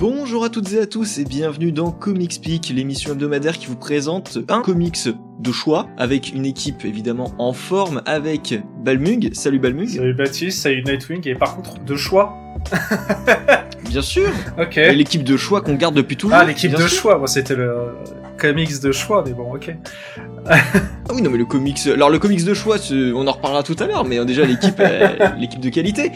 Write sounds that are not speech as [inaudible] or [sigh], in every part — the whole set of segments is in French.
Bonjour à toutes et à tous et bienvenue dans Comics Peak, l'émission hebdomadaire qui vous présente un comics de choix avec une équipe évidemment en forme avec Balmung. Salut Balmung. Salut Baptiste, salut Nightwing et par contre de choix. [laughs] Bien sûr. Ok. Et l'équipe de choix qu'on garde depuis toujours. Ah l'équipe de sûr. choix, moi c'était le comics de choix, mais bon ok. [laughs] Ah oui, non, mais le comics. Alors, le comics de choix, on en reparlera tout à l'heure, mais euh, déjà, l'équipe, euh, [laughs] l'équipe de qualité.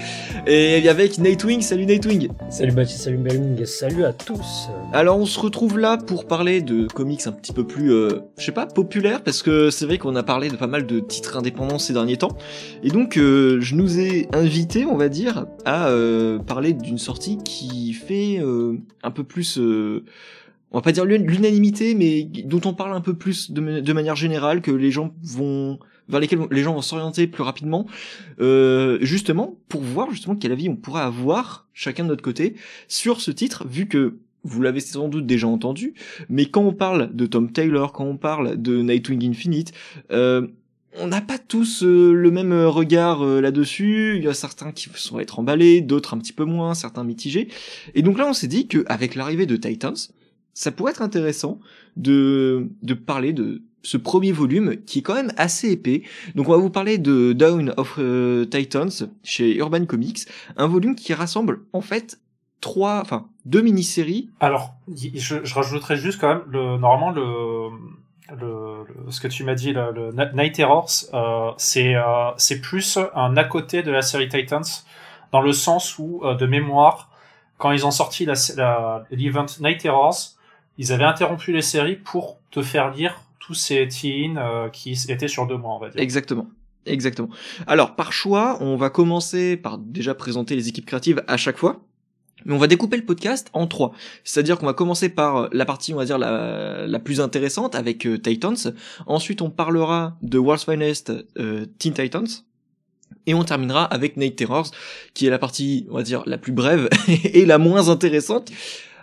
Et avec Nightwing, salut Nightwing. Salut Baptiste, salut Belming, salut à tous. Alors, on se retrouve là pour parler de comics un petit peu plus, euh, je sais pas, populaires, parce que c'est vrai qu'on a parlé de pas mal de titres indépendants ces derniers temps. Et donc, euh, je nous ai invité, on va dire, à euh, parler d'une sortie qui fait euh, un peu plus. On va pas dire l'un- l'unanimité, mais dont on parle un peu plus de, ma- de manière générale, que les gens vont vers lesquels les gens vont s'orienter plus rapidement, euh, justement pour voir justement quel avis on pourrait avoir chacun de notre côté sur ce titre, vu que vous l'avez sans doute déjà entendu, mais quand on parle de Tom Taylor, quand on parle de Nightwing Infinite, euh, on n'a pas tous euh, le même regard euh, là-dessus. Il y a certains qui vont être emballés, d'autres un petit peu moins, certains mitigés. Et donc là, on s'est dit qu'avec l'arrivée de Titans, ça pourrait être intéressant de, de parler de ce premier volume qui est quand même assez épais. Donc on va vous parler de Down of euh, Titans chez Urban Comics, un volume qui rassemble en fait trois, enfin deux mini-séries. Alors je, je rajouterais juste quand même le normalement le le, ce que tu m'as dit le, Night Terrors euh, c'est euh, c'est plus un à côté de la série Titans dans le sens où euh, de mémoire quand ils ont sorti la la- l'event Night Terrors ils avaient interrompu les séries pour te faire lire tous ces teen euh, qui étaient sur deux mois on va dire. Exactement. Exactement. Alors, par choix, on va commencer par déjà présenter les équipes créatives à chaque fois. Mais on va découper le podcast en trois. C'est-à-dire qu'on va commencer par la partie, on va dire, la, la plus intéressante avec euh, Titans. Ensuite, on parlera de World's Finest euh, Teen Titans. Et on terminera avec Night Terrors, qui est la partie, on va dire, la plus brève [laughs] et la moins intéressante.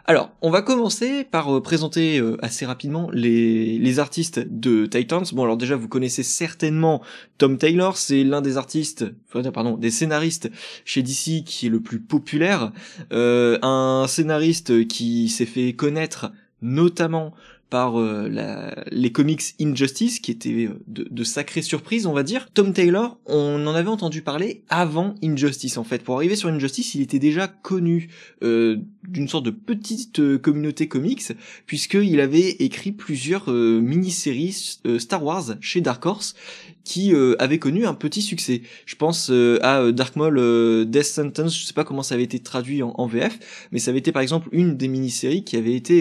Alors, on va commencer par euh, présenter euh, assez rapidement les, les artistes de Titans. Bon, alors déjà, vous connaissez certainement Tom Taylor, c'est l'un des artistes, enfin, pardon, des scénaristes chez DC qui est le plus populaire. Euh, un scénariste qui s'est fait connaître notamment par euh, la- les comics Injustice, qui étaient euh, de, de sacrées surprises, on va dire. Tom Taylor, on en avait entendu parler avant Injustice, en fait. Pour arriver sur Injustice, il était déjà connu euh, d'une sorte de petite euh, communauté comics, puisqu'il avait écrit plusieurs euh, mini-séries euh, Star Wars chez Dark Horse, qui avaient connu un petit succès. Je pense à Dark Maul Death Sentence, je sais pas comment ça avait été traduit en, en VF, mais ça avait été par exemple une des mini-séries qui avait été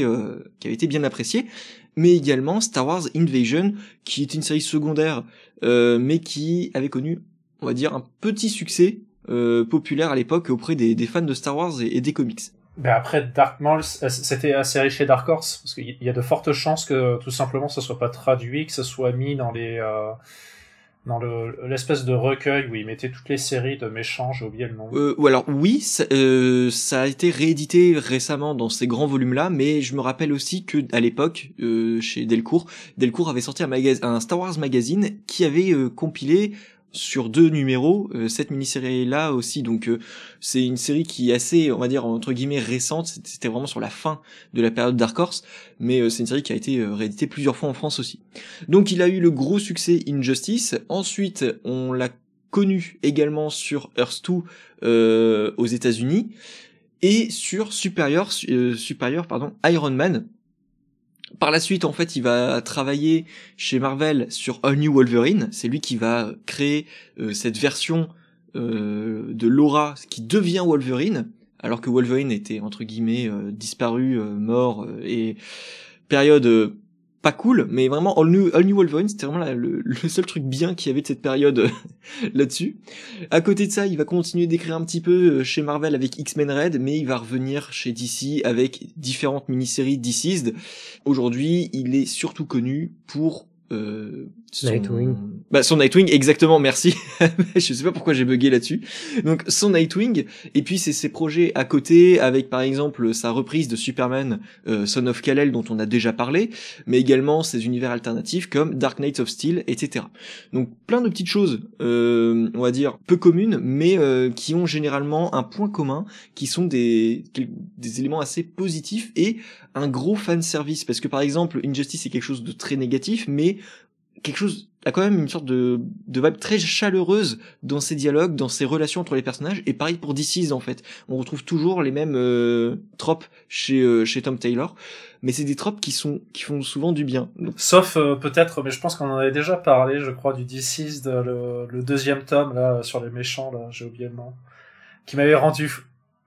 qui avait été bien appréciée, mais également Star Wars Invasion, qui était une série secondaire, euh, mais qui avait connu, on va dire, un petit succès euh, populaire à l'époque auprès des, des fans de Star Wars et, des comics. Ben après Dark Maul, c- c'était assez riche chez Dark Horse parce qu'il y a de fortes chances que tout simplement ça soit pas traduit, que ça soit mis dans les euh, dans le l'espèce de recueil où ils mettaient toutes les séries de méchants, j'ai oublié le nom. Euh, ou alors oui, ça, euh, ça a été réédité récemment dans ces grands volumes-là, mais je me rappelle aussi que à l'époque, euh, chez Delcourt, Delcourt avait sorti un, un Star Wars magazine qui avait euh, compilé sur deux numéros euh, cette mini-série-là aussi. Donc euh, c'est une série qui est assez, on va dire entre guillemets récente. C'était vraiment sur la fin de la période Dark Horse, mais euh, c'est une série qui a été euh, rééditée plusieurs fois en France aussi. Donc il a eu le gros succès Injustice. Ensuite, on l'a connu également sur Earth 2 euh, aux États-Unis et sur Superior, Superior pardon, Iron Man. Par la suite, en fait, il va travailler chez Marvel sur All New Wolverine. C'est lui qui va créer euh, cette version euh, de Laura qui devient Wolverine, alors que Wolverine était entre guillemets euh, disparu, mort et période pas cool, mais vraiment All New, All New Wolverine, c'était vraiment le seul truc bien qu'il y avait de cette période euh, [laughs] là-dessus. À côté de ça, il va continuer d'écrire un petit peu euh, chez Marvel avec X-Men Red, mais il va revenir chez DC avec différentes mini-séries DC'd. Aujourd'hui, il est surtout connu pour euh, son... Nightwing. Bah, son Nightwing, exactement, merci. [laughs] je sais pas pourquoi j'ai bugué là-dessus. Donc, son Nightwing, et puis c'est ses projets à côté, avec par exemple sa reprise de Superman, euh, Son of Kal-El, dont on a déjà parlé, mais également ses univers alternatifs comme Dark Knights of Steel, etc. Donc, plein de petites choses, euh, on va dire, peu communes, mais euh, qui ont généralement un point commun, qui sont des, des éléments assez positifs et un gros fan service, parce que par exemple, Injustice est quelque chose de très négatif, mais quelque chose a quand même une sorte de, de vibe très chaleureuse dans ses dialogues, dans ses relations entre les personnages, et pareil pour DC's en fait. On retrouve toujours les mêmes euh, tropes chez, euh, chez Tom Taylor, mais c'est des tropes qui sont qui font souvent du bien. Sauf euh, peut-être, mais je pense qu'on en avait déjà parlé, je crois, du DC's, le, le deuxième tome, là, sur les méchants, là, j'ai oublié le nom, qui m'avait rendu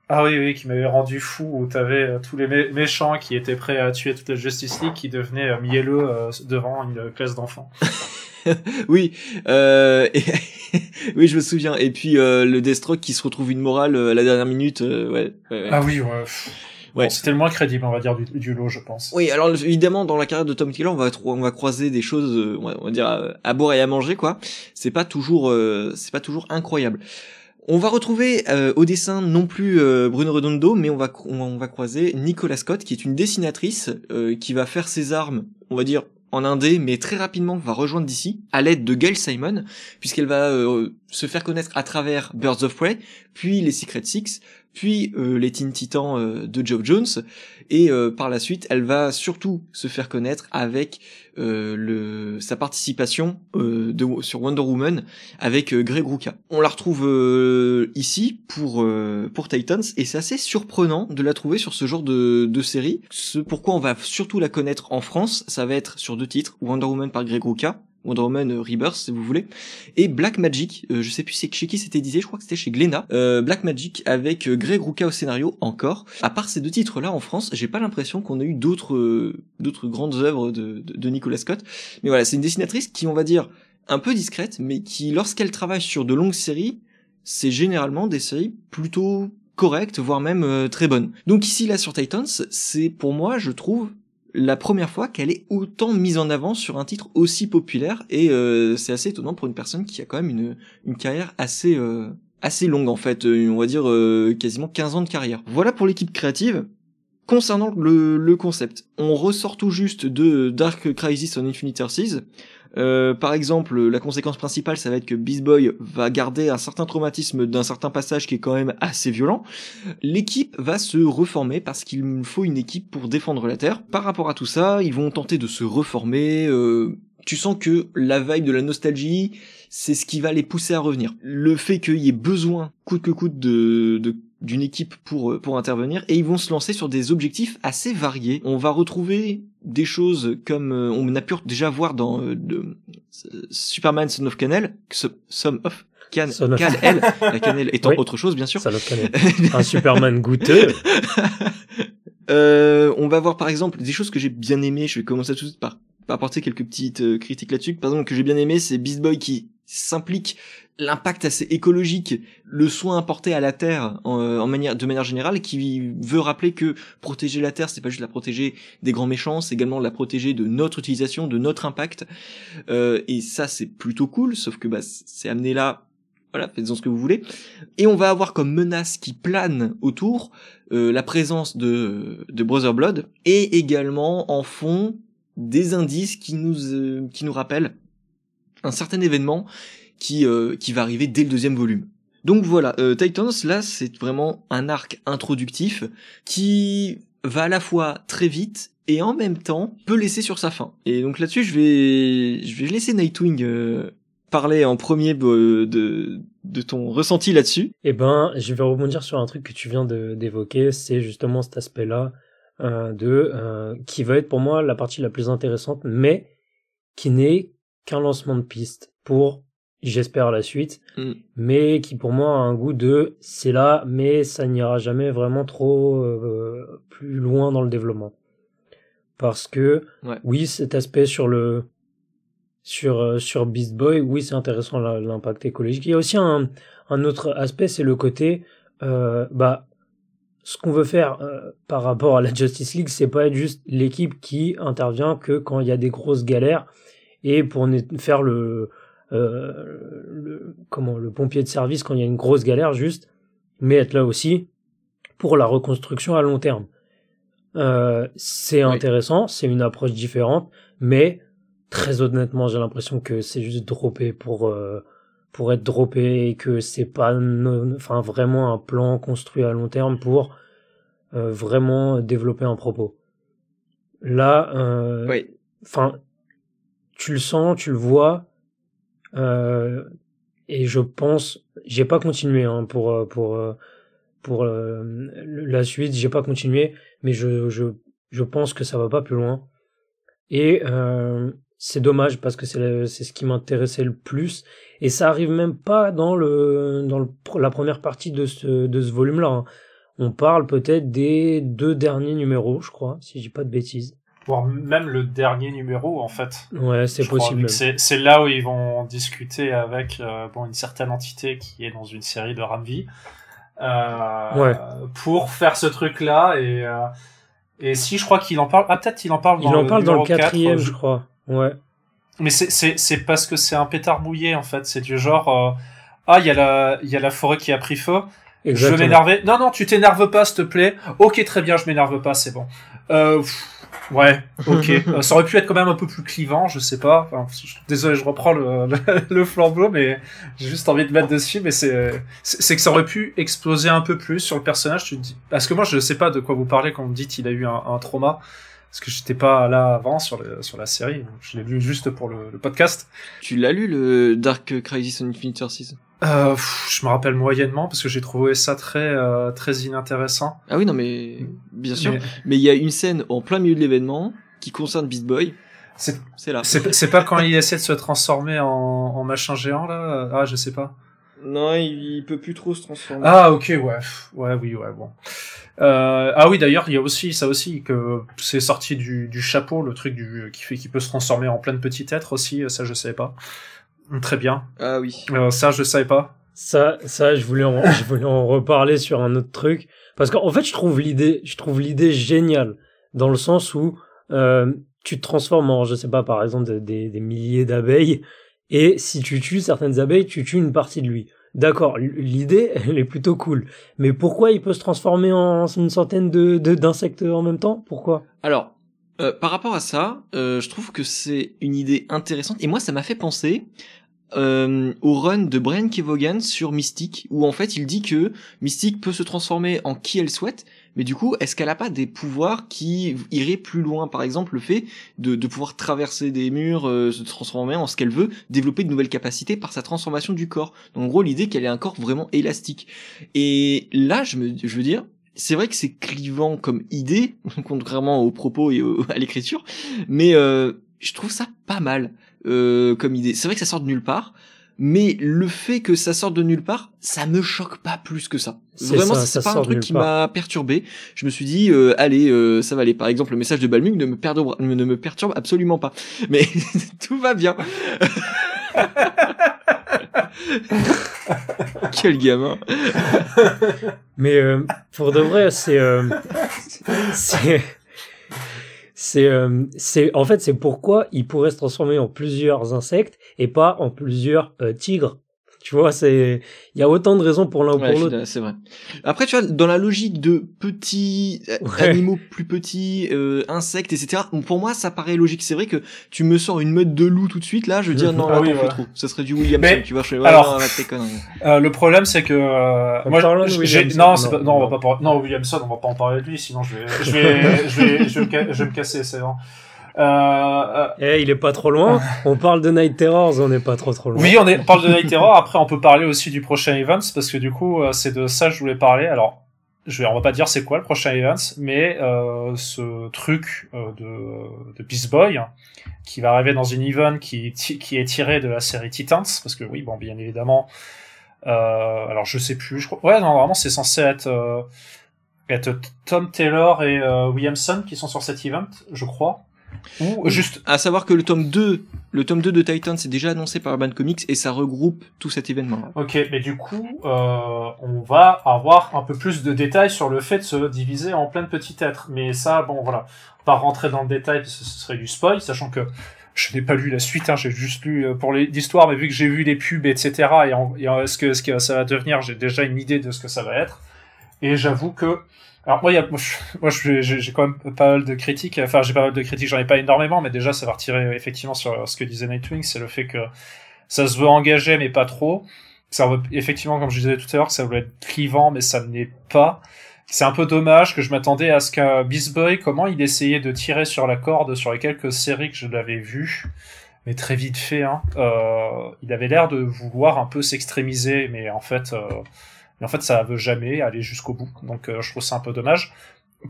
ah oui, oui, qui m'avait rendu fou, où t'avais euh, tous les mé- méchants qui étaient prêts à tuer toute la Justice League, qui devenaient euh, mielleux euh, devant une classe d'enfants. [laughs] oui, euh, et- [laughs] oui, je me souviens. Et puis le Deathstroke qui se retrouve une morale à la dernière minute, ouais. ouais, ouais. Ah oui, ouais. Bon, C'était le moins crédible, on va dire, du, du lot, je pense. Oui, alors évidemment dans la carrière de Tom Taylor, on va on va croiser des choses, on va, on va dire à, à boire et à manger quoi. C'est pas toujours, euh, c'est pas toujours incroyable. On va retrouver euh, au dessin non plus euh, Bruno Redondo, mais on va on va croiser Nicola Scott, qui est une dessinatrice euh, qui va faire ses armes, on va dire en indé, mais très rapidement va rejoindre DC à l'aide de Gail Simon, puisqu'elle va euh, se faire connaître à travers Birds of Prey, puis les Secret Six, puis euh, les Teen Titans euh, de Geoff Jones, et euh, par la suite, elle va surtout se faire connaître avec sa participation sur Wonder Woman avec Greg Rucka. On la retrouve ici pour Titans et c'est assez surprenant de la trouver sur ce genre de, de série. Ce pourquoi on va surtout la connaître en France, ça va être sur deux titres Wonder Woman par Greg Rucka. Wonder Woman euh, Rebirth si vous voulez. Et Black Magic euh, je sais plus chez qui c'était édité je crois que c'était chez Glénat. Euh, Black Magic avec Greg Rucka au scénario encore. À part ces deux titres là en France j'ai pas l'impression qu'on ait eu d'autres d'autres grandes œuvres de, de, Nicolas Scott. Mais voilà c'est une dessinatrice qui on va dire un peu discrète mais qui lorsqu'elle travaille sur de longues séries c'est généralement des séries plutôt correctes voire même très bonnes. Donc ici là sur Titans c'est pour moi je trouve la première fois qu'elle est autant mise en avant sur un titre aussi populaire et euh, c'est assez étonnant pour une personne qui a quand même une, une carrière assez euh, assez longue en fait, euh, on va dire euh, quasiment 15 ans de carrière. Voilà pour l'équipe créative. Concernant le, concept, on ressort tout juste de Dark Crisis on Infinite Earths. Euh, par exemple, la conséquence principale, ça va être que Beast Boy va garder un certain traumatisme d'un certain passage qui est quand même assez violent. L'équipe va se reformer parce qu'il faut une équipe pour défendre la Terre. Par rapport à tout ça, ils vont tenter de se reformer. euh, tu sens que la vibe de la nostalgie, c'est ce qui va les pousser à revenir. Le fait qu'il y ait besoin, coûte que coûte, d'une équipe pour pour intervenir et ils vont se lancer sur des objectifs assez variés. On va retrouver des choses comme euh, on a pu déjà voir dans euh, de, Superman Son of Canel, Son of Can, Son of- la cannelle étant Oui. autre chose bien sûr. Le connaît. [laughs] Un Superman goûteux. [laughs] Euh, on va voir par exemple des choses que j'ai bien aimées. Je vais commencer tout de suite par, par apporter quelques petites euh, critiques là-dessus. Par exemple, que j'ai bien aimé, c'est Beast Boy qui s'implique l'impact assez écologique, le soin apporté à la Terre en, euh, en manière, de manière générale, qui veut rappeler que protéger la Terre, c'est pas juste la protéger des grands méchants, c'est également la protéger de notre utilisation, de notre impact. Euh, et ça, c'est plutôt cool, sauf que bah, c'est amené là. Voilà, faites-en ce que vous voulez. Et on va avoir comme menace qui plane autour euh, la présence de, de Brother Blood et également en fond des indices qui nous euh, qui nous rappellent un certain événement qui euh, qui va arriver dès le deuxième volume. Donc voilà, euh, Titans là c'est vraiment un arc introductif qui va à la fois très vite et en même temps peut laisser sur sa fin. Et donc là-dessus je vais je vais laisser Nightwing euh, parler en premier de, de ton ressenti là-dessus. Eh ben, je vais rebondir sur un truc que tu viens d'évoquer, c'est justement cet aspect-là de qui va être pour moi la partie la plus intéressante, mais qui n'est qu'un lancement de piste pour, j'espère, la suite, Mm. mais qui pour moi a un goût de c'est là, mais ça n'ira jamais vraiment trop euh, plus loin dans le développement, parce que Ouais. oui, cet aspect sur le sur euh, sur Beast Boy, oui, c'est intéressant l'impact écologique. Il y a aussi un un autre aspect, c'est le côté euh, bah ce qu'on veut faire euh, par rapport à la Justice League, c'est pas être juste l'équipe qui intervient que quand il y a des grosses galères et pour faire le, euh, le comment le pompier de service quand il y a une grosse galère juste, mais être là aussi pour la reconstruction à long terme. Euh, c'est intéressant, c'est une approche différente, mais très honnêtement, j'ai l'impression que c'est juste droppé pour euh, pour être droppé et que c'est pas enfin vraiment un plan construit à long terme pour euh, vraiment développer un propos. Là, euh, enfin, tu le sens, tu le vois, euh, et je pense, j'ai pas continué hein, pour pour pour la suite, j'ai pas continué, mais je je je pense que ça va pas plus loin. Et euh, c'est dommage parce que c'est c'est ce qui m'intéressait le plus et ça arrive même pas dans le dans le, la première partie de ce de ce volume là hein. on parle peut-être des deux derniers numéros je crois si je dis pas de bêtises voire même le dernier numéro en fait ouais c'est possible c'est là où ils vont discuter avec euh, bon une certaine entité qui est dans une série de Ramvi euh, ouais. pour faire ce truc là et euh, et si je crois qu'il en parle ah peut-être il en parle dans il en parle dans le quatrième je crois Ouais. Mais c'est parce que c'est un pétard mouillé en fait. C'est du genre ah il y a la il y a la forêt qui a pris feu. Je vais m'énerver. Non non tu t'énerves pas s'il te plaît. Ok très bien je m'énerve pas c'est bon. Euh, ouais [laughs] ok. Euh, ça aurait pu être quand même un peu plus clivant je sais pas. Enfin, désolé je reprends [laughs] le, le, flambeau mais j'ai juste envie de mettre dessus mais c'est c'est que ça aurait pu exploser un peu plus sur le personnage tu te dis parce que moi je sais pas de quoi vous parlez quand vous dites qu'il a eu un, un trauma parce que j'étais pas là avant sur, le, sur la série. Je l'ai lu juste pour le, le podcast. Tu l'as lu le Dark Crisis on Infinite Sources euh, Je me rappelle moyennement parce que j'ai trouvé ça très euh, très inintéressant. Ah oui non mais bien sûr. Mais il y a une scène en plein milieu de l'événement qui concerne Beast Boy. C'est là. C'est pas quand il essaie de se transformer en, en machin géant là? Ah je sais pas. Non, il, peut plus trop se transformer. Ah ok ouais ouais oui ouais bon. Euh, ah oui, d'ailleurs, il y a aussi ça aussi que c'est sorti du, du, chapeau, le truc du qui fait qu'il peut se transformer en plein de petits êtres aussi. Ça, je savais pas. Très bien. Ah oui. Euh, ça, je savais pas. Ça, ça, je voulais, en, je voulais en reparler sur un autre truc parce qu'en fait, je trouve l'idée, je trouve l'idée géniale dans le sens où euh, tu te transformes en, je sais pas, par exemple, des, des milliers d'abeilles et si tu tues certaines abeilles, tu tues une partie de lui. D'accord, l'idée, [laughs] elle est plutôt cool. Mais pourquoi il peut se transformer en une centaine de d'insectes en même temps? Pourquoi? Alors, euh, par rapport à ça, euh, je trouve que c'est une idée intéressante. Et moi, ça m'a fait penser euh, au run de Brian Kevogan sur Mystique, où en fait il dit que Mystique peut se transformer en qui elle souhaite, mais du coup, est-ce qu'elle a pas des pouvoirs qui iraient plus loin? Par exemple, le fait de, pouvoir traverser des murs, euh, se transformer en ce qu'elle veut, développer de nouvelles capacités par sa transformation du corps. Donc, en gros, l'idée qu'elle ait un corps vraiment élastique. Et là, je veux dire, c'est vrai que c'est clivant comme idée, [laughs] contrairement aux propos et [laughs] à l'écriture, mais euh, je trouve ça pas mal euh, comme idée. C'est vrai que ça sort de nulle part, mais le fait que ça sorte de nulle part, ça me choque pas plus que ça. Vraiment, c'est pas un truc qui m'a perturbé. Je me suis dit, euh, allez, euh, ça va aller. Par exemple, le message de Balmung ne me, perturbe, ne me perturbe absolument pas. Mais [laughs] tout va bien. [laughs] Quel gamin. Mais euh, pour de vrai, c'est c'est c'est euh, c'est en fait c'est pourquoi il pourrait se transformer en plusieurs insectes et pas en plusieurs euh, tigres tu vois, c'est il y a autant de raisons pour l'un ou pour l'autre. C'est vrai. Après, tu vois, dans la logique de petits euh, animaux plus petits, euh, insectes, etc. Pour moi, ça paraît logique. C'est vrai que tu me sors une meute de loup tout de suite, là, je veux dire [laughs] non, là, ah t'en trop. Ça serait du Williamson, tu vois. Je fais, alors, euh, le problème, c'est que euh, moi, j'ai non, non, non, on va pas non Williamson, on va pas en parler de lui, sinon je vais, je vais, [laughs] je vais, je vais, je vais me casser, c'est bon. Euh, euh, eh, il est pas trop loin. [laughs] on parle de Night Terrors, on n'est pas trop trop loin. Oui, on, est, on parle de Night Terror. Après, on peut parler aussi du prochain event parce que du coup, euh, c'est de ça que je voulais parler. Alors, je vais, on va pas dire c'est quoi le prochain event, mais euh, ce truc euh, de, de Beast Boy qui va arriver dans une event qui, qui est tiré de la série Titans, parce que oui, bon, bien évidemment. Euh, alors, je sais plus. Je crois, ouais, non, vraiment, c'est censé être être Tom Taylor et Williamson qui sont sur cet event, je crois. Ou juste à savoir que le tome 2, le tome 2 de Titan c'est déjà annoncé par Urban Comics et ça regroupe tout cet événement. Ok, mais du coup, euh, on va avoir un peu plus de détails sur le fait de se diviser en plein de petits êtres. Mais ça, bon, voilà, pas rentrer dans le détail parce que ce serait du spoil, sachant que je n'ai pas lu la suite, hein, j'ai juste lu euh, pour l'histoire, mais vu que j'ai vu les pubs, etc., et, en, et ce, que, ce que ça va devenir, j'ai déjà une idée de ce que ça va être. Et j'avoue que, alors moi, y a, moi, j'ai quand même pas mal de critiques. Enfin, j'ai pas mal de critiques, j'en ai pas énormément, mais déjà, ça va retirer effectivement sur ce que disait Nightwing, c'est le fait que ça se veut engagé, mais pas trop. Ça veut, effectivement, comme je disais tout à l'heure, ça voulait être clivant, mais ça ne l'est pas. C'est un peu dommage que je m'attendais à ce qu'un Beast Boy, comment il essayait de tirer sur la corde sur les quelques séries que je l'avais vues, mais très vite fait. Hein. Euh, il avait l'air de vouloir un peu s'extrémiser, mais en fait, euh, mais en fait, ça veut jamais aller jusqu'au bout. Donc, euh, je trouve ça un peu dommage.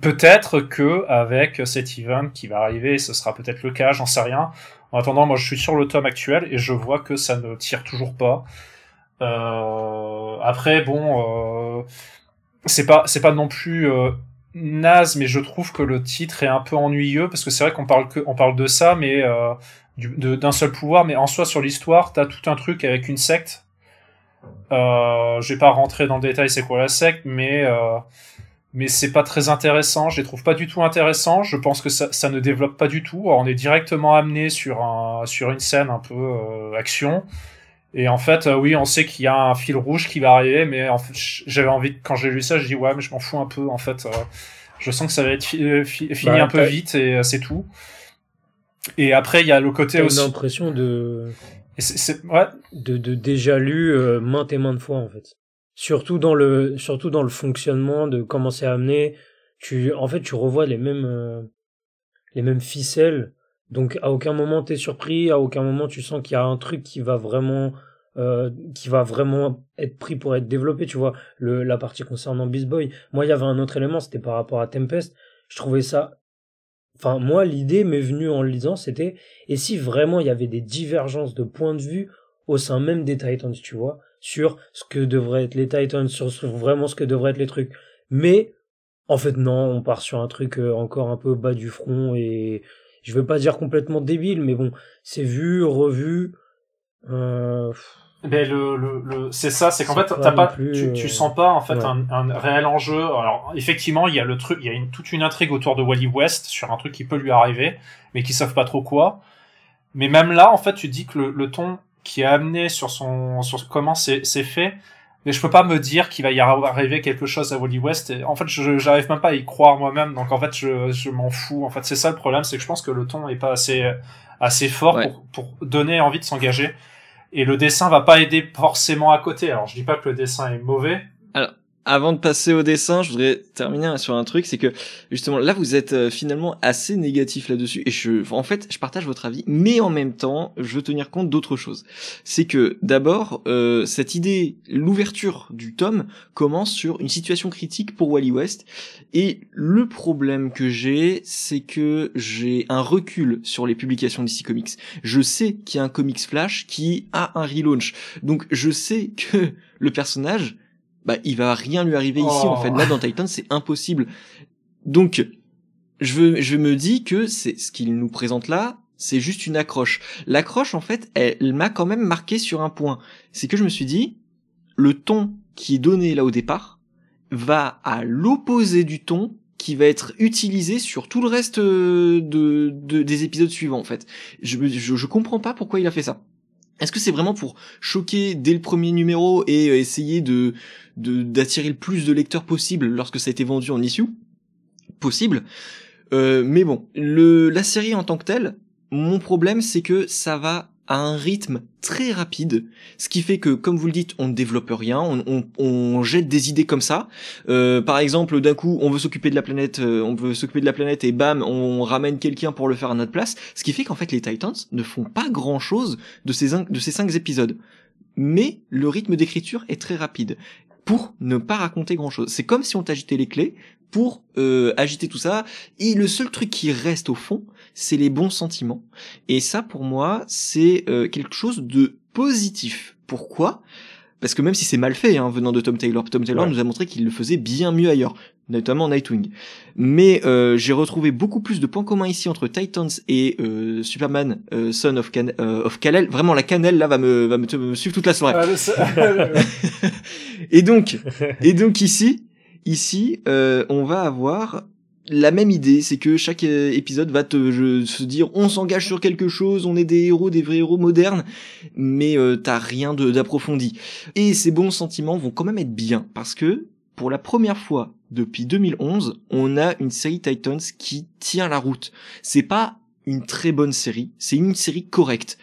Peut-être que avec cet event qui va arriver, ce sera peut-être le cas, j'en sais rien. En attendant, moi, je suis sur le tome actuel et je vois que ça ne tire toujours pas. Euh, après, bon, euh, c'est pas non plus naze, mais je trouve que le titre est un peu ennuyeux parce que c'est vrai qu'on parle que on parle de ça, mais d'un seul pouvoir, mais en soi sur l'histoire, t'as tout un truc avec une secte. Euh, je vais pas rentrer dans le détail c'est quoi la secte, mais euh, mais c'est pas très intéressant. Je les trouve pas du tout intéressants. Je pense que ça, ça ne développe pas du tout. on est directement amené sur un sur une scène un peu euh, action. Et en fait, oui, on sait qu'il y a un fil rouge qui va arriver, mais en fait, j'avais envie, quand j'ai lu ça, je dis ouais, mais je m'en fous un peu. En fait, je sens que ça va être fini bah, un peu vite et c'est tout. Et après, il y a le côté aussi. J'ai l'impression de. C'est ouais. De, de déjà lu maintes et maintes fois en fait. Surtout dans le surtout dans le fonctionnement de comment c'est amené. Tu en fait tu revois les mêmes les mêmes ficelles donc à aucun moment t'es surpris, à aucun moment tu sens qu'il y a un truc qui va vraiment euh, qui va vraiment être pris pour être développé, tu vois. Le, la partie concernant Beast Boy. Moi, il y avait un autre élément, c'était par rapport à Tempest. Je trouvais ça. Enfin, moi, l'idée m'est venue en le lisant, c'était et si vraiment il y avait des divergences de points de vue au sein même des Titans, tu vois, sur ce que devraient être les Titans, sur vraiment ce que devraient être les trucs. Mais en fait, non, on part sur un truc euh, encore un peu bas du front et je veux pas dire complètement débile, mais bon, c'est vu, revu. Euh... Mais le, le, le c'est ça, c'est qu'en fait, t'as pas, tu, tu, euh, sens pas en fait un, un, réel enjeu. Alors effectivement, il y a le truc, il y a une, toute une intrigue autour de Wally West sur un truc qui peut lui arriver, mais qui savent pas trop quoi. Mais même là, en fait, tu dis que le, le ton qui est amené sur son, sur comment c'est fait, mais je peux pas me dire qu'il va y arriver quelque chose à Wally West. Et en fait, je j'arrive même pas à y croire moi-même. Donc en fait, je, je m'en fous. En fait, c'est ça le problème, c'est que je pense que le ton est pas assez assez fort pour, pour donner envie de s'engager. Et le dessin va pas aider forcément à côté. Alors je dis pas que le dessin est mauvais. Avant de passer au dessin, je voudrais terminer sur un truc, c'est que justement là vous êtes euh, finalement assez négatif là-dessus et je, en fait, je partage votre avis, mais en même temps, je veux tenir compte d'autre chose. C'est que d'abord euh, cette idée, l'ouverture du tome commence sur une situation critique pour Wally West et le problème que j'ai, c'est que j'ai un recul sur les publications DC Comics. Je sais qu'il y a un Comics Flash qui a un relaunch, donc je sais que le personnage bah il va rien lui arriver ici en fait. Là dans Titan c'est impossible. Donc je veux, je me dis que c'est ce qu'il nous présente là c'est juste une accroche. L'accroche en fait elle, m'a quand même marqué sur un point. C'est que je me suis dit le ton qui est donné là au départ va à l'opposé du ton qui va être utilisé sur tout le reste euh, de, des épisodes suivants en fait. Je, je, je comprends pas pourquoi il a fait ça. Est-ce que c'est vraiment pour choquer dès le premier numéro et euh, essayer de d'attirer le plus de lecteurs possible lorsque ça a été vendu en issue Possible. Euh, mais bon, le, la série en tant que telle, mon problème c'est que ça va à un rythme très rapide, ce qui fait que, comme vous le dites, on ne développe rien, on, on, on jette des idées comme ça. Euh, par exemple, d'un coup, on veut s'occuper de la planète, euh, on veut s'occuper de la planète et bam, on ramène quelqu'un pour le faire à notre place, ce qui fait qu'en fait les Titans ne font pas grand chose de ces de ces cinq épisodes. Mais le rythme d'écriture est très rapide pour ne pas raconter grand chose. C'est comme si on t'agitait les clés pour euh, agiter tout ça. Et le seul truc qui reste au fond, c'est les bons sentiments. Et ça, pour moi, c'est euh, quelque chose de positif. Pourquoi? Parce que même si c'est mal fait, hein, venant de Tom Taylor, Tom Taylor nous a montré qu'il le faisait bien mieux ailleurs, notamment Nightwing. Mais euh, j'ai retrouvé beaucoup plus de points communs ici entre Titans et euh, Superman, Son of, Can of Kal-El. Vraiment, la cannelle là va me va me, suivre toute la soirée. [laughs] [laughs] et donc, [laughs] et donc ici, ici, on va avoir la même idée, c'est que chaque euh, épisode va te je, se dire on s'engage sur quelque chose, on est des héros, des vrais héros modernes, mais euh, t'as rien d'approfondi. Et ces bons sentiments vont quand même être bien, parce que pour la première fois depuis 2011, on a une série Titans qui tient la route. C'est pas une très bonne série, c'est une série correcte,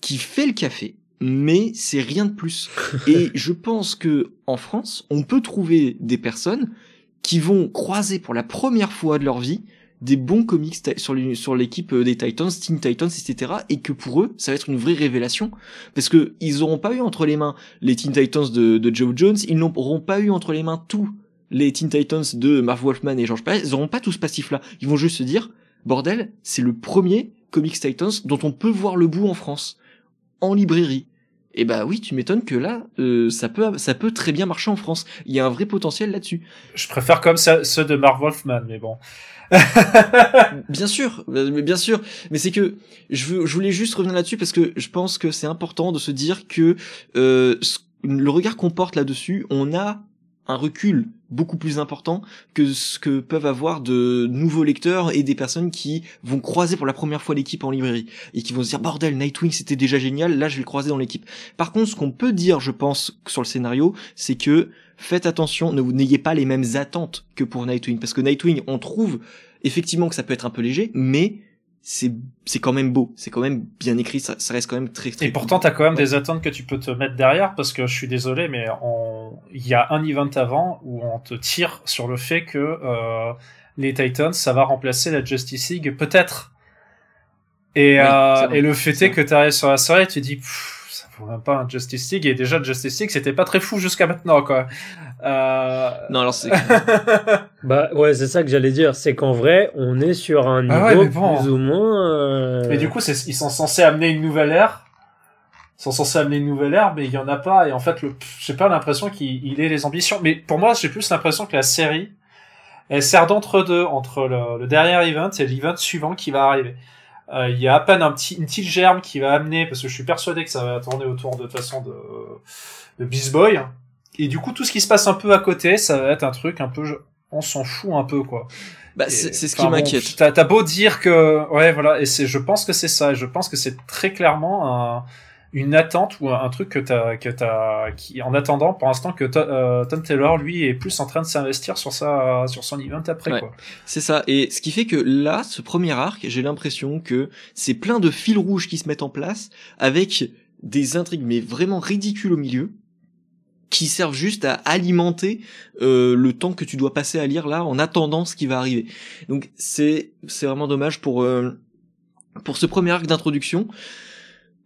qui fait le café, mais c'est rien de plus. [laughs] Et je pense que en France, on peut trouver des personnes qui vont croiser pour la première fois de leur vie des bons comics sur l'équipe euh, des Titans, Teen Titans, etc. Et que pour eux, ça va être une vraie révélation. Parce que ils auront pas eu entre les mains les Teen Titans de, Joe Jones, ils n'auront pas eu entre les mains tous les Teen Titans de Marv Wolfman et George Perez, ils auront pas tout ce passif-là. Ils vont juste se dire, bordel, c'est le premier Comics Titans dont on peut voir le bout en France, en librairie. Et bah oui, tu m'étonnes que là, euh, ça peut, ça peut très bien marcher en France. Il y a un vrai potentiel là-dessus. Je préfère comme ça ceux de Marv Wolfman, mais bon. [laughs] bien sûr, mais bien sûr, mais c'est que je, veux, je voulais juste revenir là-dessus parce que je pense que c'est important de se dire que euh, le regard qu'on porte là-dessus, on a un recul beaucoup plus important que ce que peuvent avoir de nouveaux lecteurs et des personnes qui vont croiser pour la première fois l'équipe en librairie et qui vont se dire bordel Nightwing c'était déjà génial là je vais le croiser dans l'équipe. Par contre ce qu'on peut dire je pense sur le scénario c'est que faites attention ne vous n'ayez pas les mêmes attentes que pour Nightwing. Parce que Nightwing on trouve effectivement que ça peut être un peu léger mais c'est c'est quand même beau, c'est quand même bien écrit, ça, ça reste quand même très, très Et pourtant, t'as quand même des attentes que tu peux te mettre derrière parce que je suis désolé, mais il y a un event avant où on te tire sur le fait que euh, les Titans, ça va remplacer la Justice League, peut-être. Et, euh, et le fait est que t'arrives sur la soirée, tu dis, ça vaut même pas un Justice League. Et déjà Justice League, c'était pas très fou jusqu'à maintenant, quoi. Euh... Non, alors c'est. [laughs] bah ouais, c'est ça que j'allais dire. C'est qu'en vrai, on est sur un ah niveau plus ou moins. Euh... Mais du coup, ils sont censés amener une nouvelle ère. Ils sont censés amener une nouvelle ère, mais il y en a pas. Et en fait, le... j'ai pas l'impression qu'il ait les ambitions. Mais pour moi, j'ai plus l'impression que la série, elle sert d'entre-deux entre le, le, dernier event et l'event suivant qui va arriver. Euh, il y a à peine un petit, une petite germe qui va amener, parce que je suis persuadé que ça va tourner autour de, de façon de, de Beast Boy. Et du coup, tout ce qui se passe un peu à côté, ça va être un truc un peu, on s'en fout un peu, quoi. Bah, c'est ce qui m'inquiète. T'as as beau dire que, ouais, voilà, et c'est, je pense que c'est ça, et je pense que c'est très clairement un, une attente ou un truc que t'as, que t'as, qui, en attendant, pour l'instant, que euh, Tom Taylor, lui, est plus en train de s'investir sur sa, sur son event après, quoi. C'est ça. Et ce qui fait que là, ce premier arc, j'ai l'impression que c'est plein de fils rouges qui se mettent en place avec des intrigues, mais vraiment ridicules au milieu qui servent juste à alimenter euh, le temps que tu dois passer à lire là en attendant ce qui va arriver. Donc c'est c'est vraiment dommage pour euh, pour ce premier arc d'introduction.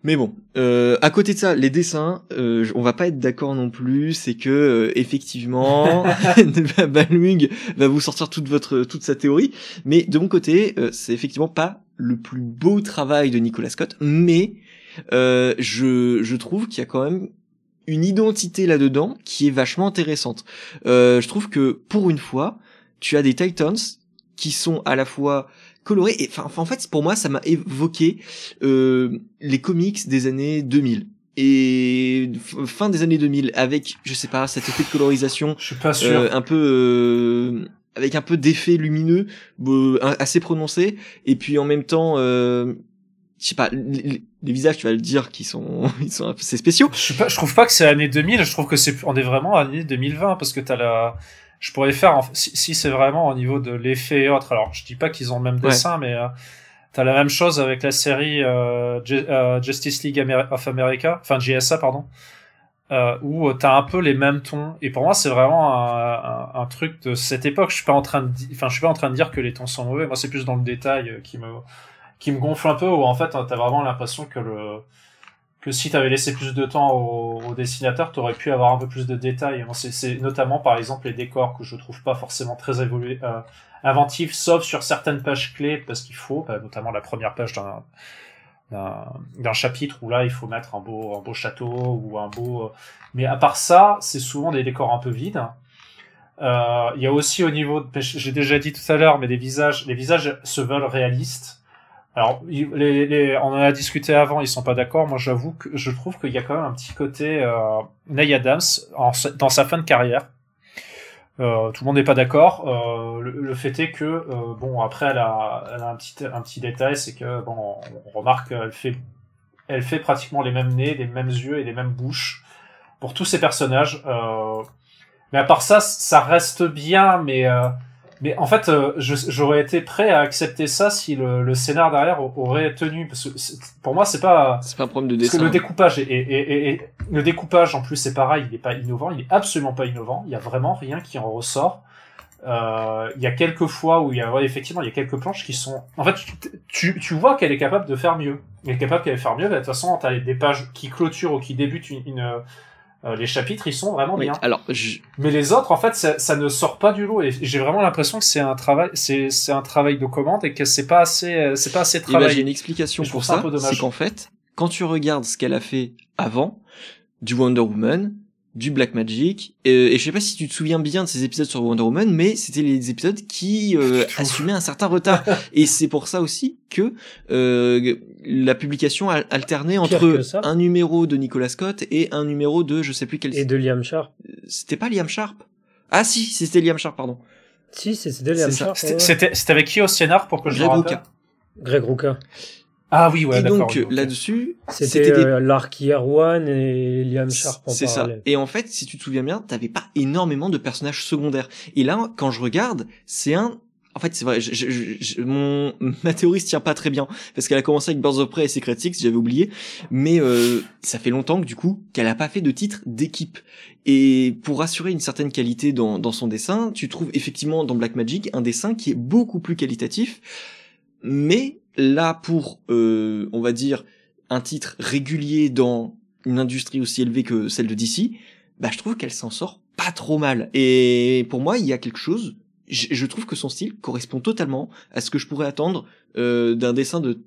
Mais bon, euh, à côté de ça, les dessins, euh, on va pas être d'accord non plus. C'est que euh, effectivement, [laughs] [laughs] Balwing va vous sortir toute votre toute sa théorie. Mais de mon côté, euh, c'est effectivement pas le plus beau travail de Nicolas Scott, mais je je trouve qu'il y a quand même une identité là-dedans qui est vachement intéressante. Euh, je trouve que pour une fois, tu as des Titans qui sont à la fois colorés et enfin en fait pour moi ça m'a évoqué euh, les comics des années 2000 et fin des années 2000 avec je sais pas cet effet de colorisation je suis pas sûr. Euh, un peu euh, avec un peu d'effet lumineux euh, assez prononcé et puis en même temps euh, je sais pas les, visages tu vas le dire qui sont [laughs] ils sont assez spéciaux. Je pas je trouve pas que c'est l'année 2000 je trouve que c'est on est vraiment à l'année 2020 parce que t'as la je pourrais faire si, si c'est vraiment au niveau de l'effet et autres alors je dis pas qu'ils ont le même dessin mais euh, t'as la même chose avec la série euh, euh Justice League of America enfin JSA pardon euh, où t'as un peu les mêmes tons. Et pour moi c'est vraiment un, un, un, truc de cette époque. Je suis pas en train de enfin je suis pas en train de dire que les tons sont mauvais. Moi c'est plus dans le détail qui me qui me gonfle un peu où en fait t'as vraiment l'impression que le que si t'avais laissé plus de temps au, au dessinateur t'aurais pu avoir un peu plus de détails. C'est notamment par exemple les décors que je trouve pas forcément très évolués euh, inventifs sauf sur certaines pages clés parce qu'il faut bah, notamment la première page d'un d'un chapitre où là il faut mettre un beau un beau château ou un beau euh, mais à part ça c'est souvent des décors un peu vides. Euh, il y a aussi au niveau j'ai déjà dit tout à l'heure mais les visages les visages se veulent réalistes alors, les, les, on en a discuté avant, ils sont pas d'accord. Moi, j'avoue que je trouve qu'il y a quand même un petit côté euh, Adams en, dans sa fin de carrière. Euh, tout le monde n'est pas d'accord. Euh, le, le, fait est que euh, bon après elle a, elle a un petit un petit détail, c'est que bon on remarque qu'elle fait elle fait pratiquement les mêmes nez, les mêmes yeux et les mêmes bouches pour tous ces personnages. Euh, mais à part ça, ça reste bien, mais euh, mais en fait, euh, j'aurais été prêt à accepter ça si le, le scénar derrière aurait tenu. Parce que pour moi, c'est pas. C'est pas un problème de dessin. Parce que le découpage et, et, et, le découpage en plus c'est pareil, il est pas innovant, il est absolument pas innovant. Il y a vraiment rien qui en ressort. Euh, il y a quelques fois où il y a ouais, effectivement il y a quelques planches qui sont en fait tu, tu vois qu'elle est capable de faire mieux elle est capable de faire mieux de toute façon t'as des pages qui clôturent ou qui débutent une, une euh, les chapitres ils sont vraiment bien. Alors, je... mais les autres en fait ça, ça, ne sort pas du lot et j'ai vraiment l'impression que c'est un travail c'est un travail de commande et que c'est pas assez euh, c'est pas assez travaillé. J'ai une explication pour ça, c'est qu'en fait quand tu regardes ce qu'elle a fait avant du Wonder Woman, du Black Magic. Et, et, je sais pas si tu te souviens bien de ces épisodes sur Wonder Woman mais c'était les épisodes qui euh, assumaient un certain retard. [laughs] Et c'est pour ça aussi que euh, la publication a alterné entre un numéro de Nicolas Scott et un numéro de je sais plus quel et de Liam Sharp. C'était pas Liam Sharp. Ah si c'était Liam Sharp pardon. Si c'était Liam Sharp c'était c'était avec qui au scénar pour que je Greg me rappelle Greg Rucka ah oui, ouais, Et donc là-dessus, c'était des... euh, l'arc Year One et Liam Sharp en C'est ça. Et en fait, si tu te souviens bien, t'avais pas énormément de personnages secondaires. Et là, quand je regarde, c'est un en fait, c'est vrai, je, je, je, mon [laughs] ma théorie se tient pas très bien parce qu'elle a commencé avec Birds of Prey et Secret Six, j'avais oublié, mais euh, ça fait longtemps que du coup qu'elle a pas fait de titre d'équipe. Et pour assurer une certaine qualité dans, dans son dessin, tu trouves effectivement dans Black Magic un dessin qui est beaucoup plus qualitatif, mais là pour, euh, on va dire, un titre régulier dans une industrie aussi élevée que celle de DC, bah je trouve qu'elle s'en sort pas trop mal. Et pour moi, il y a quelque chose. Je, trouve que son style correspond totalement à ce que je pourrais attendre euh, d'un dessin de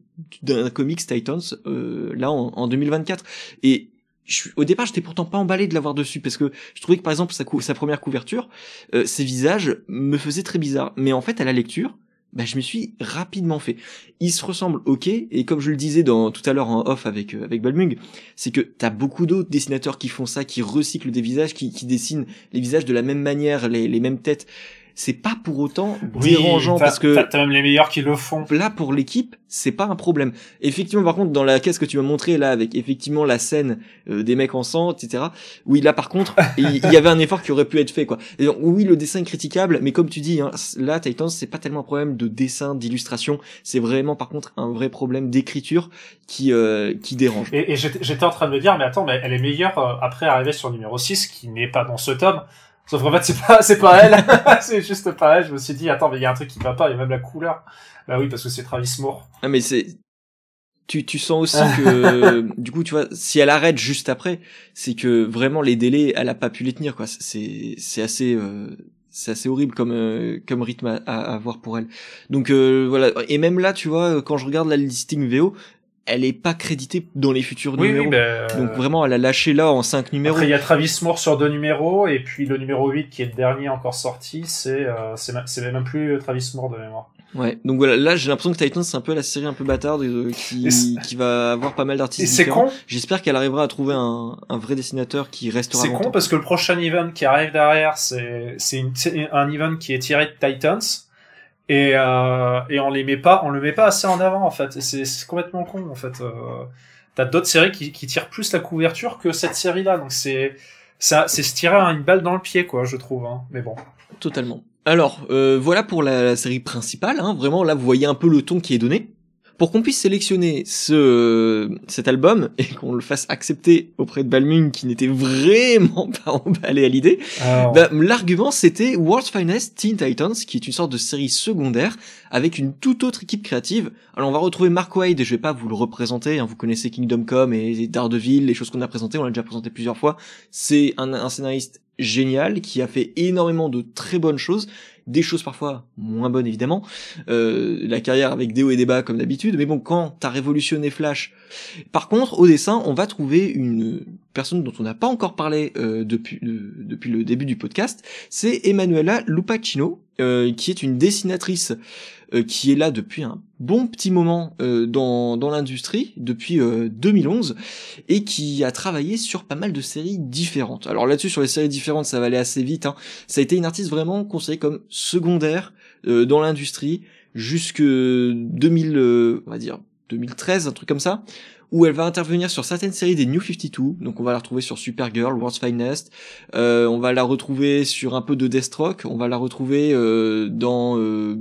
d'un comics Titans euh, là en, en 2024. Et je, au départ, j'étais pourtant pas emballé de l'avoir dessus parce que je trouvais que par exemple sa, sa première couverture, euh, ses visages me faisaient très bizarre. Mais en fait, à la lecture, bah, je me suis rapidement fait. Ils se ressemblent, ok, et comme je le disais dans, tout à l'heure en off avec, euh, avec Balmung, c'est que t'as beaucoup d'autres dessinateurs qui font ça, qui recyclent des visages, qui, qui dessinent les visages de la même manière, les, les mêmes têtes c'est pas pour autant dérangeant parce que t'as même les meilleurs qui le font. Là pour l'équipe, c'est pas un problème. Effectivement, par contre, dans la caisse que tu m'as montré là, avec effectivement la scène euh, des mecs en sang, etc. Oui, là par contre, [laughs] il y, avait un effort qui aurait pu être fait quoi. Et donc, oui, le dessin est critiquable, mais comme tu dis, hein, là Titans, c'est pas tellement un problème de dessin, d'illustration, c'est vraiment par contre un vrai problème d'écriture qui euh, qui dérange. Et, et j'étais en train de me dire, mais attends, mais elle est meilleure euh, après arriver sur numéro 6 qui n'est pas dans ce tome. Sauf qu'en fait, c'est pas, c'est pas elle. [laughs] c'est juste pas elle. Je me suis dit, attends, mais il y a un truc qui va pas. Il y a même la couleur. Bah oui, parce que c'est Travis Moore. Ah, mais c'est, tu, tu sens aussi que, du coup, tu vois, si elle arrête juste après, c'est que vraiment les délais, elle a pas pu les tenir, quoi. C'est, c'est assez, euh, c'est assez horrible comme euh, comme rythme à, à, voir pour elle. Donc euh, voilà. Et même là, tu vois, quand je regarde la listing VO, elle est pas créditée dans les futurs numéros. Ben, Donc vraiment, elle a lâché là en cinq numéros. Après, il y a Travis Moore sur deux numéros, et puis le numéro 8 qui est le dernier encore sorti, c'est euh, c'est même plus Travis Moore de mémoire. Ouais, donc voilà, là j'ai l'impression que Titans c'est un peu la série un peu bâtarde euh, qui, qui va avoir pas mal d'artistes. Con. J'espère qu'elle arrivera à trouver un, un vrai dessinateur qui restera. C'est con parce que le prochain event qui arrive derrière, c'est c'est un event qui est tiré de Titans et euh, et on les met pas on le met pas assez en avant en fait. C'est complètement con en fait euh, t'as d'autres séries qui, qui tirent plus la couverture que cette série là donc c'est ça c'est se tirer une balle dans le pied quoi je trouve hein. mais bon. Totalement. Alors euh, voilà pour la, la série principale hein. vraiment là vous voyez un peu le ton qui est donné pour qu'on puisse sélectionner ce cet album et qu'on le fasse accepter auprès de Balmung qui n'était vraiment [laughs] pas emballé à l'idée, bah, l'argument c'était World's Finest Teen Titans qui est une sorte de série secondaire avec une toute autre équipe créative. Alors on va retrouver Mark Wade, je vais pas vous le représenter, hein, vous connaissez Kingdom Come et Daredevil, les choses qu'on a présentées, on l'a déjà présenté plusieurs fois. C'est un, un scénariste génial qui a fait énormément de très bonnes choses des choses parfois moins bonnes évidemment, euh, la carrière avec des hauts et des bas comme d'habitude, mais bon, quand t'as révolutionné Flash, par contre, au dessin, on va trouver une personne dont on n'a pas encore parlé euh, depuis depuis le début du podcast, c'est Emanuela Lupacino, qui est une dessinatrice qui est là depuis un bon petit moment dans, dans l'industrie, depuis 2011, et qui a travaillé sur pas mal de séries différentes. Alors là-dessus, sur les séries différentes, ça va aller assez vite. Hein. Ça a été une artiste vraiment considérée comme secondaire dans l'industrie jusque 2000, on va dire 2013, un truc comme ça, où elle va intervenir sur certaines séries des New 52, donc on va la retrouver sur Supergirl, World's Finest, euh, on va la retrouver sur un peu de Deathstroke, on va la retrouver euh, dans euh,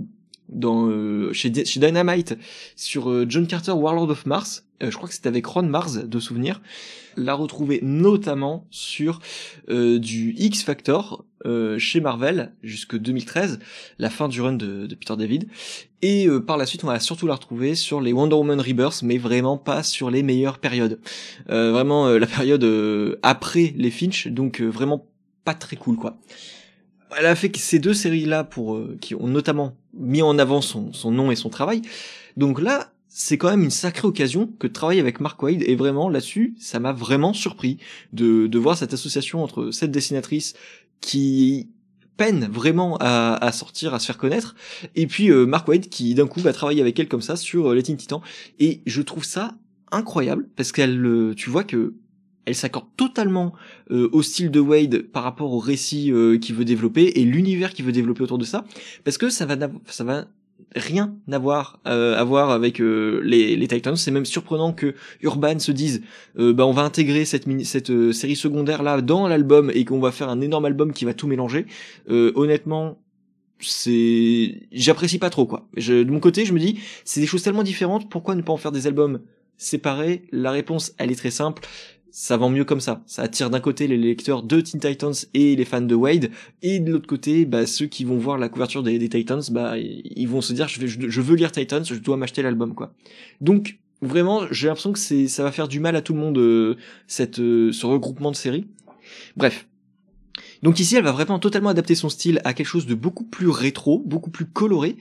dans euh, chez, chez Dynamite sur John Carter Warlord of Mars, je crois que c'était avec Ron Mars de souvenir, la retrouver notamment sur du X Factor chez Marvel jusque 2013, la fin du run de, de Peter David, et euh, par la suite, on va surtout la retrouver sur les Wonder Woman Rebirth, mais vraiment pas sur les meilleures périodes. Euh, vraiment euh, la période après les Finch, donc vraiment pas très cool quoi. Elle a fait ces deux séries-là, pour qui ont notamment mis en avant son, son nom et son travail. Donc là, c'est quand même une sacrée occasion que de travailler avec Mark Wade et vraiment là-dessus, ça m'a vraiment surpris de, voir cette association entre cette dessinatrice qui peine vraiment à, sortir, à se faire connaître. Et puis euh, Mark White qui d'un coup va travailler avec elle comme ça sur euh, les Teen. Et je trouve ça incroyable parce qu'elle, euh, tu vois que elle s'accorde totalement euh, au style de Wade par rapport au récit qu'il veut développer et l'univers qu'il veut développer autour de ça, parce que ça va, ça va rien à voir, euh, à voir avec euh, les, les, Titans. C'est même surprenant que Urban se dise, euh, bah on va intégrer cette, mini, cette euh, série secondaire là dans l'album et qu'on va faire un énorme album qui va tout mélanger. honnêtement, c'est, j'apprécie pas trop quoi. Je, de mon côté, je me dis, c'est des choses tellement différentes. Pourquoi ne pas en faire des albums séparés? La réponse, elle est très simple ça vend mieux comme ça. Ça attire d'un côté les lecteurs de Teen Titans et les fans de Wade, et de l'autre côté, bah, ceux qui vont voir la couverture des, Titans, bah, ils vont se dire, je, je, veux lire Titans, je dois m'acheter l'album, quoi. Donc, vraiment, j'ai l'impression que ça va faire du mal à tout le monde, euh, cette, euh, ce regroupement de séries. Bref. Donc ici, elle va vraiment totalement adapter son style à quelque chose de beaucoup plus rétro, beaucoup plus coloré,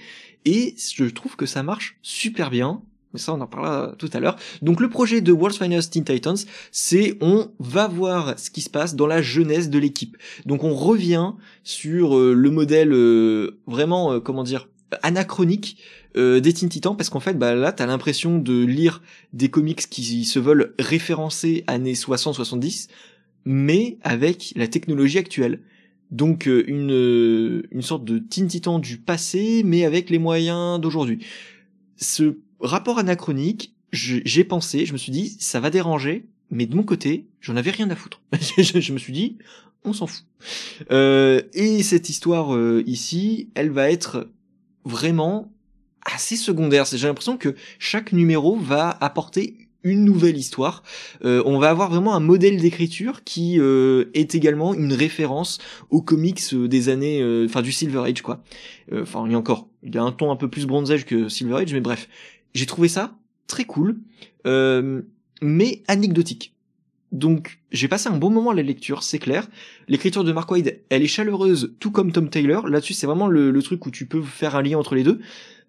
et je trouve que ça marche super bien mais ça on en parlera tout à l'heure. Donc le projet de World's Finest Teen Titans, c'est on va voir ce qui se passe dans la jeunesse de l'équipe. Donc on revient sur euh, le modèle euh, vraiment, euh, comment dire, anachronique des Teen Titans parce qu'en fait bah là t'as l'impression de lire des comics qui se veulent référencer années 60-70 mais avec la technologie actuelle. Donc une, une sorte de Teen Titan du passé mais avec les moyens d'aujourd'hui. Ce rapport anachronique, j'ai pensé, je me suis dit, ça va déranger, mais de mon côté, j'en avais rien à foutre. [laughs] je, me suis dit, on s'en fout. Euh, et cette histoire euh, ici, elle va être vraiment assez secondaire. J'ai l'impression que chaque numéro va apporter une nouvelle histoire. Euh, on va avoir vraiment un modèle d'écriture qui est également une référence aux comics des années, enfin du Silver Age quoi. Enfin il y a encore, il y a un ton un peu plus Bronze Age que Silver Age, mais bref, j'ai trouvé ça très cool, euh, mais anecdotique. Donc j'ai passé un bon moment à la lecture, c'est clair. L'écriture de Mark Wade, elle est chaleureuse, tout comme Tom Taylor. Là-dessus, c'est vraiment le, truc où tu peux faire un lien entre les deux.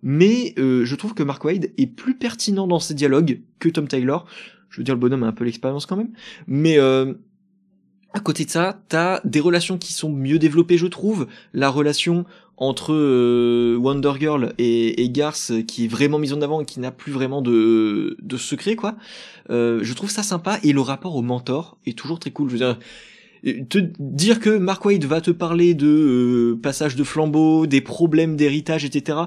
Mais euh, je trouve que Mark Wade est plus pertinent dans ses dialogues que Tom Taylor. Je veux dire, le bonhomme a un peu l'expérience quand même. Mais euh, à côté de ça, t'as des relations qui sont mieux développées, je trouve. La relation entre euh, Wonder Girl et, et Garth qui est vraiment mise en avant et qui n'a plus vraiment de, secret quoi. Euh, je trouve ça sympa et le rapport au mentor est toujours très cool. Je veux dire, te dire que Mark Wade va te parler de euh, passage de flambeau, des problèmes d'héritage, etc.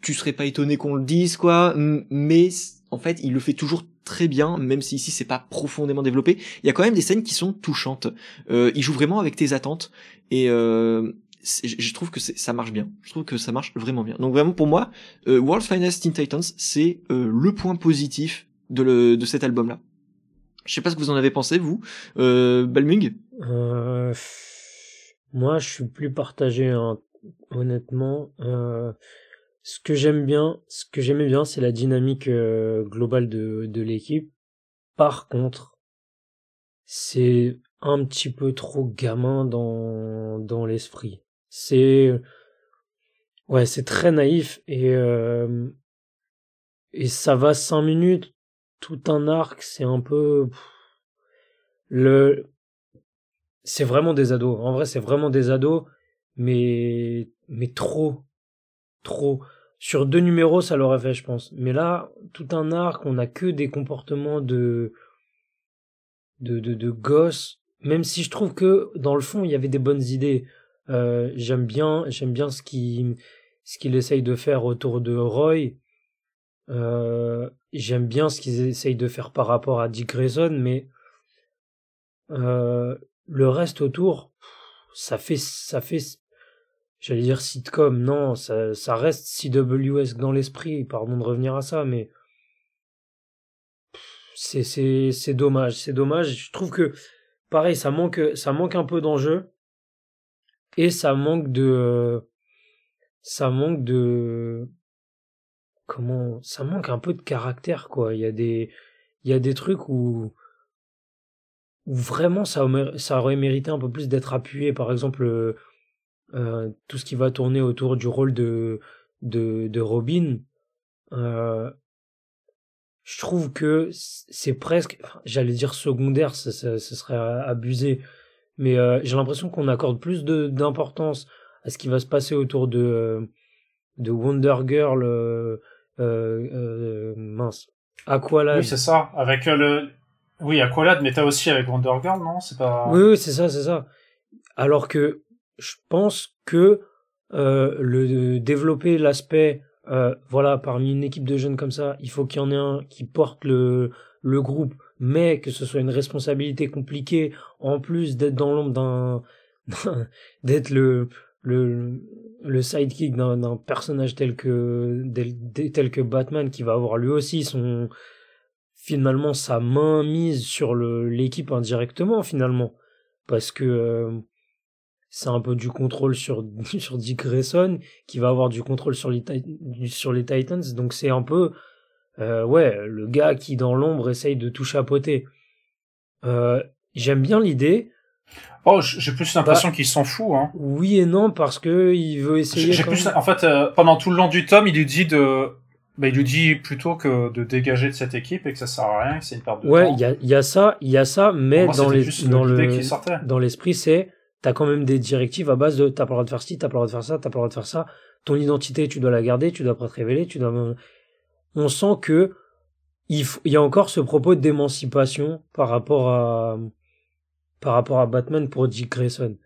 Tu serais pas étonné qu'on le dise quoi, mais en fait il le fait toujours très bien, même si ici c'est pas profondément développé. Il y a quand même des scènes qui sont touchantes. Euh, il joue vraiment avec tes attentes et euh, je trouve que ça marche bien. Je trouve que ça marche vraiment bien. Donc vraiment pour moi, euh, World's Finest Teen Titans, c'est euh, le point positif de, cet album-là. Je sais pas ce que vous en avez pensé, vous, euh, Balmung euh, Moi, je suis plus partagé, hein, honnêtement. Ce que j'aime bien, ce que j'aimais bien, c'est la dynamique euh, globale de, de l'équipe. Par contre, c'est un petit peu trop gamin dans, dans l'esprit. C'est ouais, c'est très naïf et euh, et ça va cinq minutes, tout un arc, c'est un peu le c'est vraiment des ados. En vrai, c'est vraiment des ados, mais mais trop, trop. Sur deux numéros, ça l'aurait fait, je pense. Mais là, tout un arc, on a que des comportements de de de, de gosses. Même si je trouve que dans le fond, il y avait des bonnes idées. Euh, j'aime bien, j'aime bien ce qu'il ce qu'il essaye de faire autour de Roy. Euh, j'aime bien ce qu'ils essayent de faire par rapport à Dick Grayson, mais euh, le reste autour, ça fait, ça fait, j'allais dire sitcom, non, ça, reste CWS dans l'esprit, pardon de revenir à ça, mais c'est, c'est, c'est dommage, c'est dommage. Je trouve que, pareil, ça manque, ça manque un peu d'enjeu, et ça manque de, ça manque de, comment, ça manque un peu de caractère, quoi. Il y a des, il y a des trucs où, où vraiment ça, ça aurait mérité un peu plus d'être appuyé. Par exemple, euh, euh, tout ce qui va tourner autour du rôle de, de, de Robin. Euh, je trouve que c'est presque, j'allais dire secondaire, ce, serait abusé, mais euh, j'ai l'impression qu'on accorde plus d'importance à ce qui va se passer autour de, de Wonder Girl, euh, euh, mince, Aqualad. Oui, c'est ça, avec le, oui, Aqualad, mais t'as aussi avec Wonder Girl, non? C'est pas. Oui, oui c'est ça, c'est ça. Alors que je pense que euh, le développer l'aspect, euh, voilà, parmi une équipe de jeunes comme ça, il faut qu'il y en ait un qui porte le le groupe, mais que ce soit une responsabilité compliquée, en plus d'être dans l'ombre d'un, [laughs] d'être le le le sidekick d'un personnage tel que tel que Batman qui va avoir lui aussi son finalement sa main mise sur l'équipe indirectement finalement. Parce que euh, c'est un peu du contrôle sur [laughs] sur Dick Grayson qui va avoir du contrôle sur les sur les Titans donc c'est un peu euh, ouais le gars qui dans l'ombre essaye de tout chapeauter euh, j'aime bien l'idée Oh, j'ai plus l'impression bah, qu'il s'en fout. Hein. Oui et non parce que il veut essayer. J'ai plus, en fait, pendant tout le long du tome, il lui dit de bah, il lui dit plutôt que de dégager de cette équipe et que ça sert à rien, que c'est une perte de ouais, temps. Ouais, il y a, y a ça, il y a ça, mais dans les, dans le, dans l'esprit, c'est, t'as quand même des directives à base de, t'as pas le droit de faire ci, t'as pas le droit de faire ça, t'as pas le droit de faire ça. Ton identité, tu dois la garder, tu dois pas te révéler, tu dois, on sent que, il, y a encore ce propos d'émancipation par rapport à, par rapport à Batman pour Dick Grayson.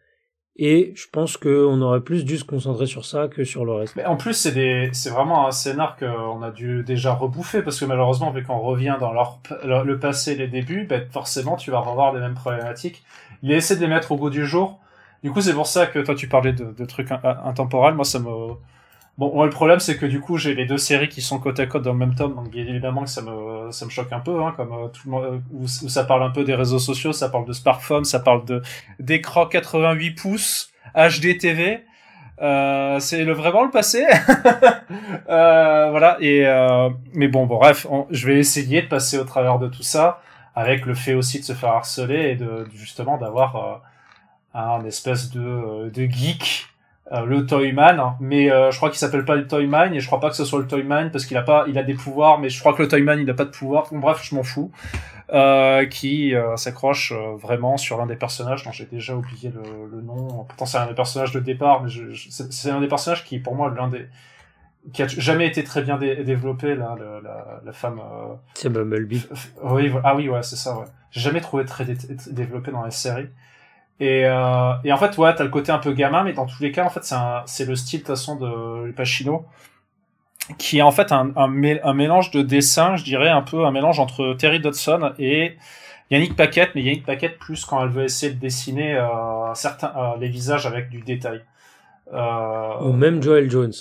Et je pense qu'on aurait plus dû se concentrer sur ça que sur le reste. Mais en plus, c'est des, c'est vraiment un scénar qu'on a dû déjà rebouffer parce que malheureusement, vu qu'on revient dans le passé, les débuts, ben, forcément, tu vas revoir les mêmes problématiques. Il a essayé de les mettre au goût du jour. Du coup, c'est pour ça que toi, tu parlais de, trucs intemporels. Moi, ça me, Bon, le problème, c'est que du coup, j'ai les deux séries qui sont côte à côte dans le même tome, donc évidemment que ça me, ça me choque un peu, hein, comme euh, tout le monde, euh, où, ça parle un peu des réseaux sociaux, ça parle de smartphone, ça parle de d'écran 88 pouces, HD TV. Euh, c'est le, vraiment le passé. [laughs] euh, voilà. Et euh, mais bon, bref, je vais essayer de passer au travers de tout ça, avec le fait aussi de se faire harceler et de justement d'avoir un espèce de, de geek euh, le Toyman, hein. mais euh, je crois qu'il s'appelle pas le Toyman et je crois pas que ce soit le Toyman parce qu'il a pas, il a des pouvoirs, mais je crois que le Toyman il a pas de pouvoir. Bon, bref, je m'en fous. Euh, qui s'accroche vraiment sur l'un des personnages dont j'ai déjà oublié le, le, nom. Pourtant c'est un des personnages de départ, mais c'est un des personnages qui pour moi l'un des qui a jamais été très bien développé là, la, la, femme. C'est Bumblebee. Oui, ah oui ouais c'est ça ouais. J'ai jamais trouvé très développé dans la série. Et, euh, et en fait, ouais, t'as le côté un peu gamin, mais dans tous les cas, en fait, c'est le style de toute façon de Pacino, qui est en fait un, un, un, mélange de dessin, je dirais, un peu un mélange entre Terry Dodson et Yannick Paquette, mais Yannick Paquette plus quand elle veut essayer de dessiner euh, certains euh, les visages avec du détail. Ou même Joel Jones.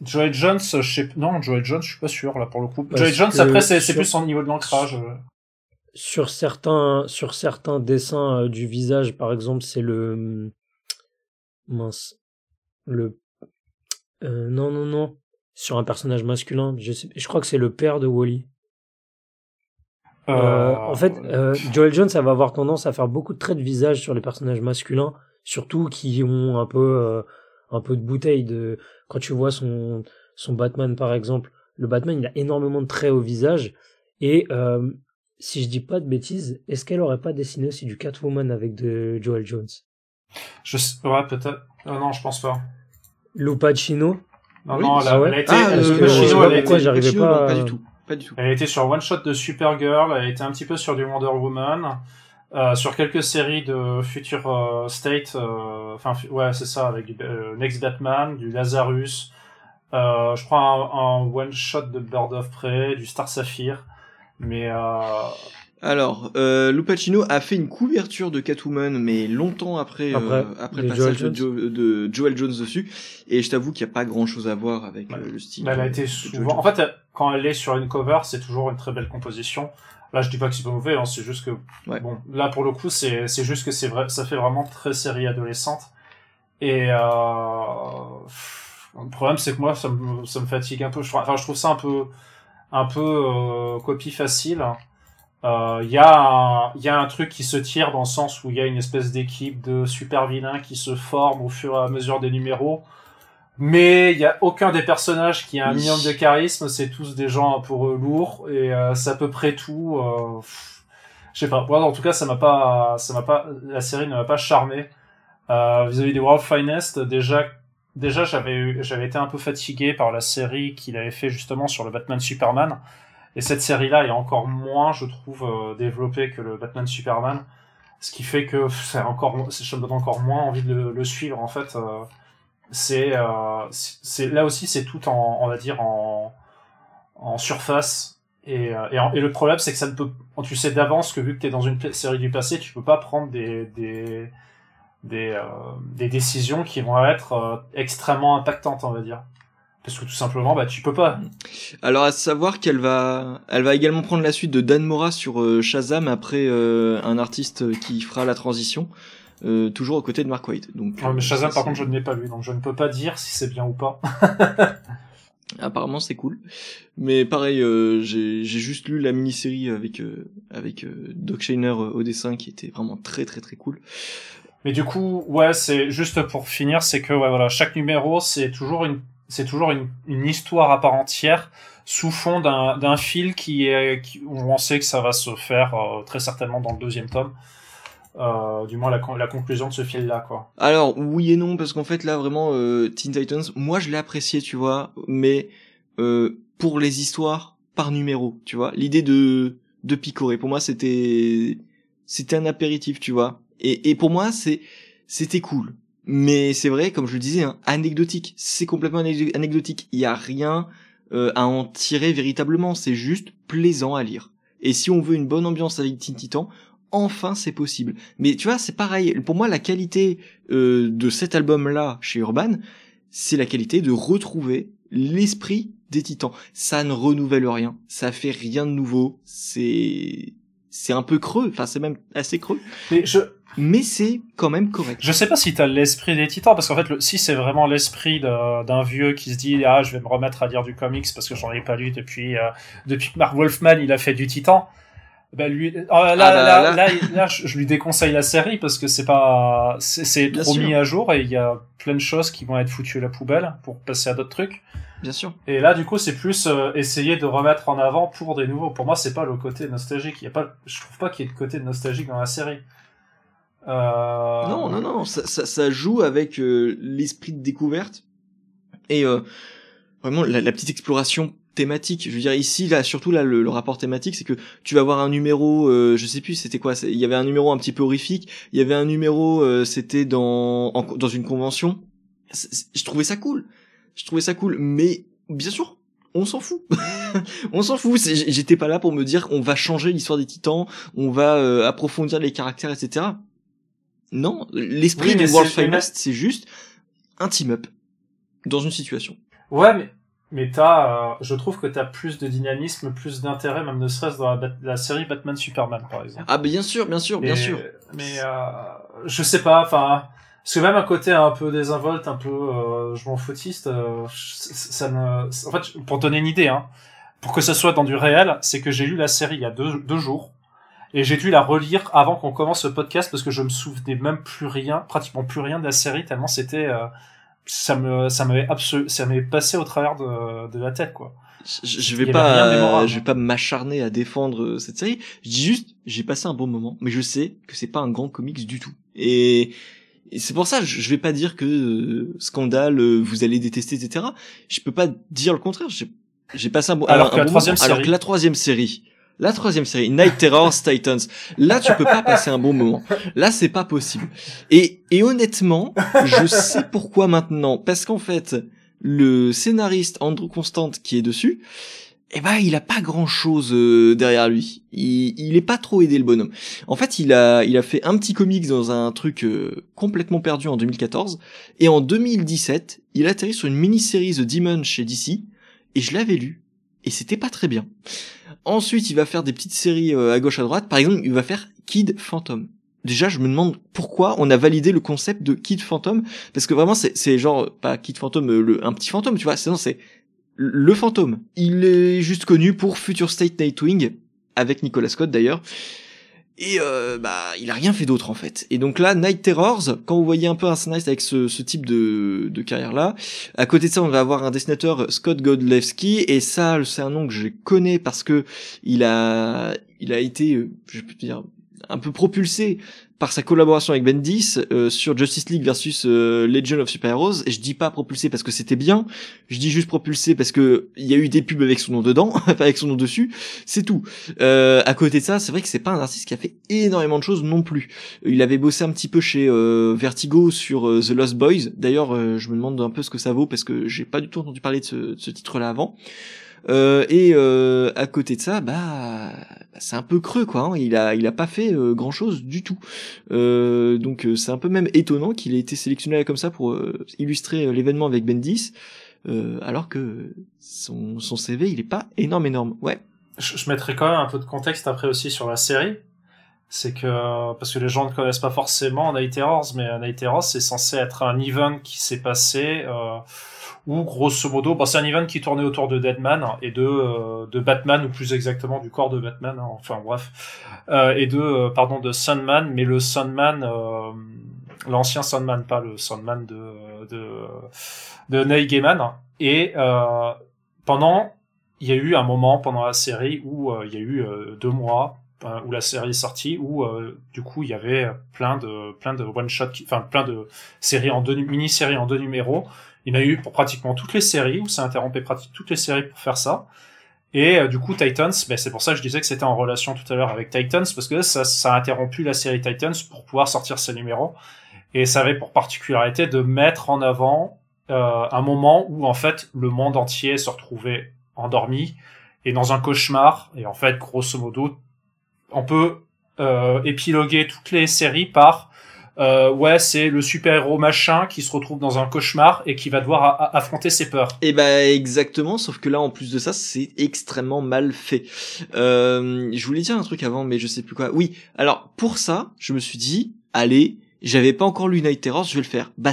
Joel Jones, je sais non, Joel Jones, je suis pas sûr là pour le coup. Joel Jones, après c'est plus au niveau de l'ancrage. Sur certains sur certains dessins euh, du visage par exemple c'est le hum, mince le euh, non non non sur un personnage masculin je sais je crois que c'est le père de Wally euh, en fait Joel Jones ça va avoir tendance à faire beaucoup de traits de visage sur les personnages masculins surtout qui ont un peu un peu de bouteille de quand tu vois son son Batman par exemple le Batman il a énormément de traits au visage et si je dis pas de bêtises, est-ce qu'elle aurait pas dessiné aussi du Catwoman avec de Joel Jones? Je sais, ouais, peut-être. Euh, non, je pense pas. Lou Pacino Non, Oui, non, mais elle a, ça, ouais. elle a été, Ah, euh, je sais elle pas a été- j'arrivais pas non, pas du tout. Pas du tout. Elle a été sur One Shot de Supergirl, elle a été un petit peu sur du Wonder Woman, euh, sur quelques séries de Future euh, State, euh, enfin ouais c'est ça, avec du euh, Next Batman, du Lazarus, euh, je crois un, un One Shot de Bird of Prey, du Star Sapphire, mais euh, Alors, euh, Lou Pacino a fait une couverture de Catwoman, mais longtemps après, Après, euh, après le passage Joel de, Jo- de Joel Jones dessus. Et je t'avoue qu'il n'y a pas grand chose à voir avec Ouais. euh, le style. elle a été souvent, en fait quand elle est sur une cover, c'est toujours une très belle composition. Là, je dis pas que c'est pas mauvais, hein, c'est juste que Ouais. bon, là pour le coup, c'est c'est juste que c'est vrai, ça fait vraiment très série adolescente. Et euh, le problème, c'est que moi, ça me, ça me fatigue un peu. Enfin, je trouve ça un peu, un peu euh, copie facile. Euh, Il y, a un- il y a un truc qui se tire dans le sens où il y a une espèce d'équipe de super vilains qui se forme au fur et à mesure des numéros. Mais il y a aucun des personnages qui a un Oui. minimum de charisme. C'est tous des gens un peu lourds et euh, c'est à peu près tout. Euh, je sais pas. Moi, en tout cas, ça m'a pas, ça m'a pas, la série ne m'a pas charmé. Euh, vis-à-vis des World Finest, déjà, déjà, j'avais j'avais été un peu fatigué par la série qu'il avait fait justement sur le Batman Superman. Et cette série-là est encore moins, je trouve, euh, développée que le Batman Superman. Ce qui fait que c'est encore, ça me donne encore moins envie de le, suivre, en fait. euh, c'est, euh, c'est là aussi, c'est tout en, on va dire, en, surface. Et, le problème, c'est que ça ne peut, tu sais d'avance que vu que tu es dans une série du passé, tu peux pas prendre des, des, euh, des décisions qui vont être euh, extrêmement impactantes, on va dire. Parce que tout simplement, bah, tu peux pas. Alors à savoir qu'elle va, elle va également prendre la suite de Dan Mora sur euh, Shazam après un artiste qui fera la transition, toujours aux côtés de Mark Waid. Donc, Ouais, mais Shazam, par contre, je ne l'ai pas lu, donc je ne peux pas dire si c'est bien ou pas. [laughs] Apparemment c'est cool, mais pareil, euh, j'ai juste lu la mini-série avec euh, avec euh, Doc Shainer euh, au dessin qui était vraiment très très très cool. Mais du coup, ouais, c'est juste pour finir, c'est que ouais, voilà, chaque numéro, c'est toujours une, c'est toujours une, une histoire à part entière sous fond d'un d'un fil qui est, qui, on sait que ça va se faire euh, très certainement dans le deuxième tome. Euh, du moins la, la conclusion de ce fil-là, quoi. Alors oui et non parce qu'en fait là vraiment euh, Teen Titans, moi je l'ai apprécié tu vois, mais euh, pour les histoires par numéro, tu vois, l'idée de de picorer pour moi c'était c'était un apéritif tu vois, et et pour moi c'est c'était cool, mais c'est vrai comme je le disais hein, anecdotique, c'est complètement anecdotique, il y a rien euh, à en tirer véritablement, c'est juste plaisant à lire. Et si on veut une bonne ambiance avec Teen Titan, enfin c'est possible. Mais tu vois, c'est pareil. Pour moi, la qualité euh, de cet album-là chez Urban, c'est la qualité de retrouver l'esprit des Titans. Ça ne renouvelle rien, ça fait rien de nouveau. C'est c'est un peu creux, enfin c'est même assez creux, Mais je, mais c'est quand même correct. je sais pas si t'as l'esprit des titans, parce qu'en fait, le, si c'est vraiment l'esprit d'un vieux qui se dit, ah, je vais me remettre à lire du comics parce que j'en ai pas lu depuis, euh, depuis que Mark Wolfman, il a fait du titan. Ben lui, oh, là, Ah bah, là, là. là, il- là, je je lui déconseille la série parce que c'est pas, c'est trop sûr. mis à jour et il y a plein de choses qui vont être foutues à la poubelle pour passer à d'autres trucs. Bien sûr. Et là, du coup, c'est plus euh, essayer de remettre en avant pour des nouveaux. Pour moi, c'est pas le côté nostalgique. Il y a pas, je trouve pas qu'il y ait de côté nostalgique dans la série. Euh... Non, non, non, ça, ça, ça joue avec euh, l'esprit de découverte et euh, vraiment la, la petite exploration thématique. Je veux dire ici, là, surtout là, le, le rapport thématique, c'est que tu vas voir un numéro, euh, je sais plus, c'était quoi Il y avait un numéro un petit peu horrifique. Il y avait un numéro, euh, c'était dans dans une convention. Je trouvais ça cool. Je trouvais ça cool, mais bien sûr. On s'en fout. [laughs] on s'en fout. J'étais pas là pour me dire on va changer l'histoire des titans, on va approfondir les caractères, etc. Non, l'esprit Oui, du World c'est- Finest, c'est juste un team-up dans une situation. Ouais, mais, mais t'as, euh, je trouve que t'as plus de dynamisme, plus d'intérêt, même ne serait-ce dans la, série Batman Superman, par exemple. Ah, bien sûr, bien sûr, bien sûr. Mais euh, je sais pas, enfin, parce que même un côté un peu désinvolte, un peu euh, je m'en foutiste, euh, ça ne, en fait, pour donner une idée, hein, pour que ça soit dans du réel, c'est que j'ai lu la série il y a deux, deux jours. Et j'ai dû la relire avant qu'on commence le podcast parce que je me souvenais même plus rien, pratiquement plus rien de la série tellement c'était, euh, ça me, ça m'avait absolu, ça m'avait passé au travers de, de la tête quoi. je, je vais pas, je vais pas m'acharner à défendre euh, cette série. Je dis juste, j'ai passé un bon moment, mais je sais que c'est pas un grand comics du tout. Et, c'est pour ça, je, vais pas dire que euh, scandale, euh, vous allez détester, etc. Je peux pas dire le contraire. J'ai passé un, bon, alors que Série... Alors que la troisième série, la troisième série, Night Terrors Titans, là tu peux pas passer un bon moment. Là c'est pas possible. Et, et honnêtement, je sais pourquoi maintenant. Parce qu'en fait, le scénariste Andrew Constant qui est dessus, eh ben il a pas grand chose euh, derrière lui. Il, il est pas trop aidé le bonhomme. En fait, il a il a fait un petit comics dans un truc euh, complètement perdu en 2014 et en 2017, il atterrit sur une mini-série The Demon chez DC et je l'avais lu et c'était pas très bien. Ensuite, il va faire des petites séries euh, à gauche à droite. Par exemple, il va faire Kid Phantom déjà je me demande pourquoi on a validé le concept de Kid Phantom parce que vraiment c'est genre pas Kid Phantom euh, le un petit fantôme tu vois c'est non c'est le fantôme il est juste connu pour Future State Nightwing avec Nicolas Scott d'ailleurs et euh, bah il a rien fait d'autre en fait. Et donc là Night Terrors quand vous voyez un peu un scénariste avec ce, type de, de carrière là à côté de ça on va avoir un dessinateur Scott Godlewski. Et ça c'est un nom que je connais parce que il a il a été euh, je peux dire un peu propulsé par sa collaboration avec Bendis euh, sur Justice League versus euh, Legend of Super Heroes et je dis pas propulsé parce que c'était bien. Je dis juste propulsé parce que il y a eu des pubs avec son nom dedans [laughs] avec son nom dessus. C'est tout. Euh, à côté de ça c'est vrai que c'est pas un artiste qui a fait énormément de choses non plus. Il avait bossé un petit peu chez euh, Vertigo sur The Lost Boys. D'ailleurs je me demande un peu ce que ça vaut parce que j'ai pas du tout entendu parler de ce, de ce titre là avant euh, et euh, à côté de ça, bah, c'est un peu creux quoi. Hein. Il a, il a pas fait euh, grand chose du tout. donc c'est un peu même étonnant qu'il ait été sélectionné comme ça pour illustrer l'événement avec Bendis, alors que son, son CV il est pas énorme énorme. Ouais. Je, je mettrai quand même un peu de contexte après aussi sur la série c'est que parce que les gens ne connaissent pas forcément Night Terrors, mais Night Terrors c'est censé être un event qui s'est passé euh, où grosso modo, bah, c'est un event qui tournait autour de Deadman et de euh, de Batman ou plus exactement du corps de Batman, hein, enfin bref, euh, et de euh, pardon de Sunman, mais le Sunman, euh, l'ancien Sunman, pas le Sunman de de de Neil Gaiman, et pendant il y a eu un moment pendant la série où il y a eu deux mois euh, où la série est sortie, où euh, du coup il y avait plein de plein de one shot, enfin plein de séries en deux mini-séries en deux numéros. Il y en a eu pour pratiquement toutes les séries, où ça interrompait pratiquement toutes les séries pour faire ça. Et euh, du coup Titans, ben, c'est pour ça que je disais que c'était en relation tout à l'heure avec Titans, parce que ça, ça a interrompu la série Titans pour pouvoir sortir ces numéros. Et ça avait pour particularité de mettre en avant un moment où en fait le monde entier se retrouvait endormi et dans un cauchemar. Et en fait, grosso modo, on peut euh, épiloguer toutes les séries par euh, ouais, c'est le super-héros machin qui se retrouve dans un cauchemar et qui va devoir affronter ses peurs. Et eh ben exactement, sauf que là en plus de ça, c'est extrêmement mal fait. Euh, je voulais dire un truc avant, mais je sais plus quoi. Oui, alors pour ça, je me suis dit, allez, j'avais pas encore lu Night Terror, je vais le faire. Bah,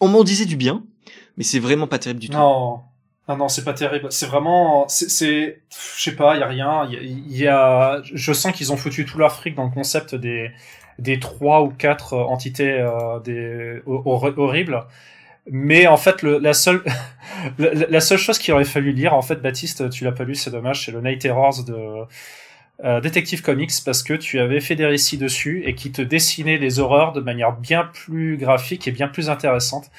on m'en disait du bien, mais c'est vraiment pas terrible du tout. Non. Non, non, c'est pas terrible. C'est vraiment, c'est, je sais pas, y a rien. Il y, a, je sens qu'ils ont foutu tout leur fric dans le concept des des trois ou quatre euh, entités euh, des horribles. Mais en fait, le, la seule [laughs] la, seule chose qu'il aurait fallu lire, en fait, Baptiste, tu l'as pas lu, c'est dommage, c'est le Night Terrors de euh, Detective Comics parce que tu avais fait des récits dessus et qui te dessinaient les horreurs de manière bien plus graphique et bien plus intéressante.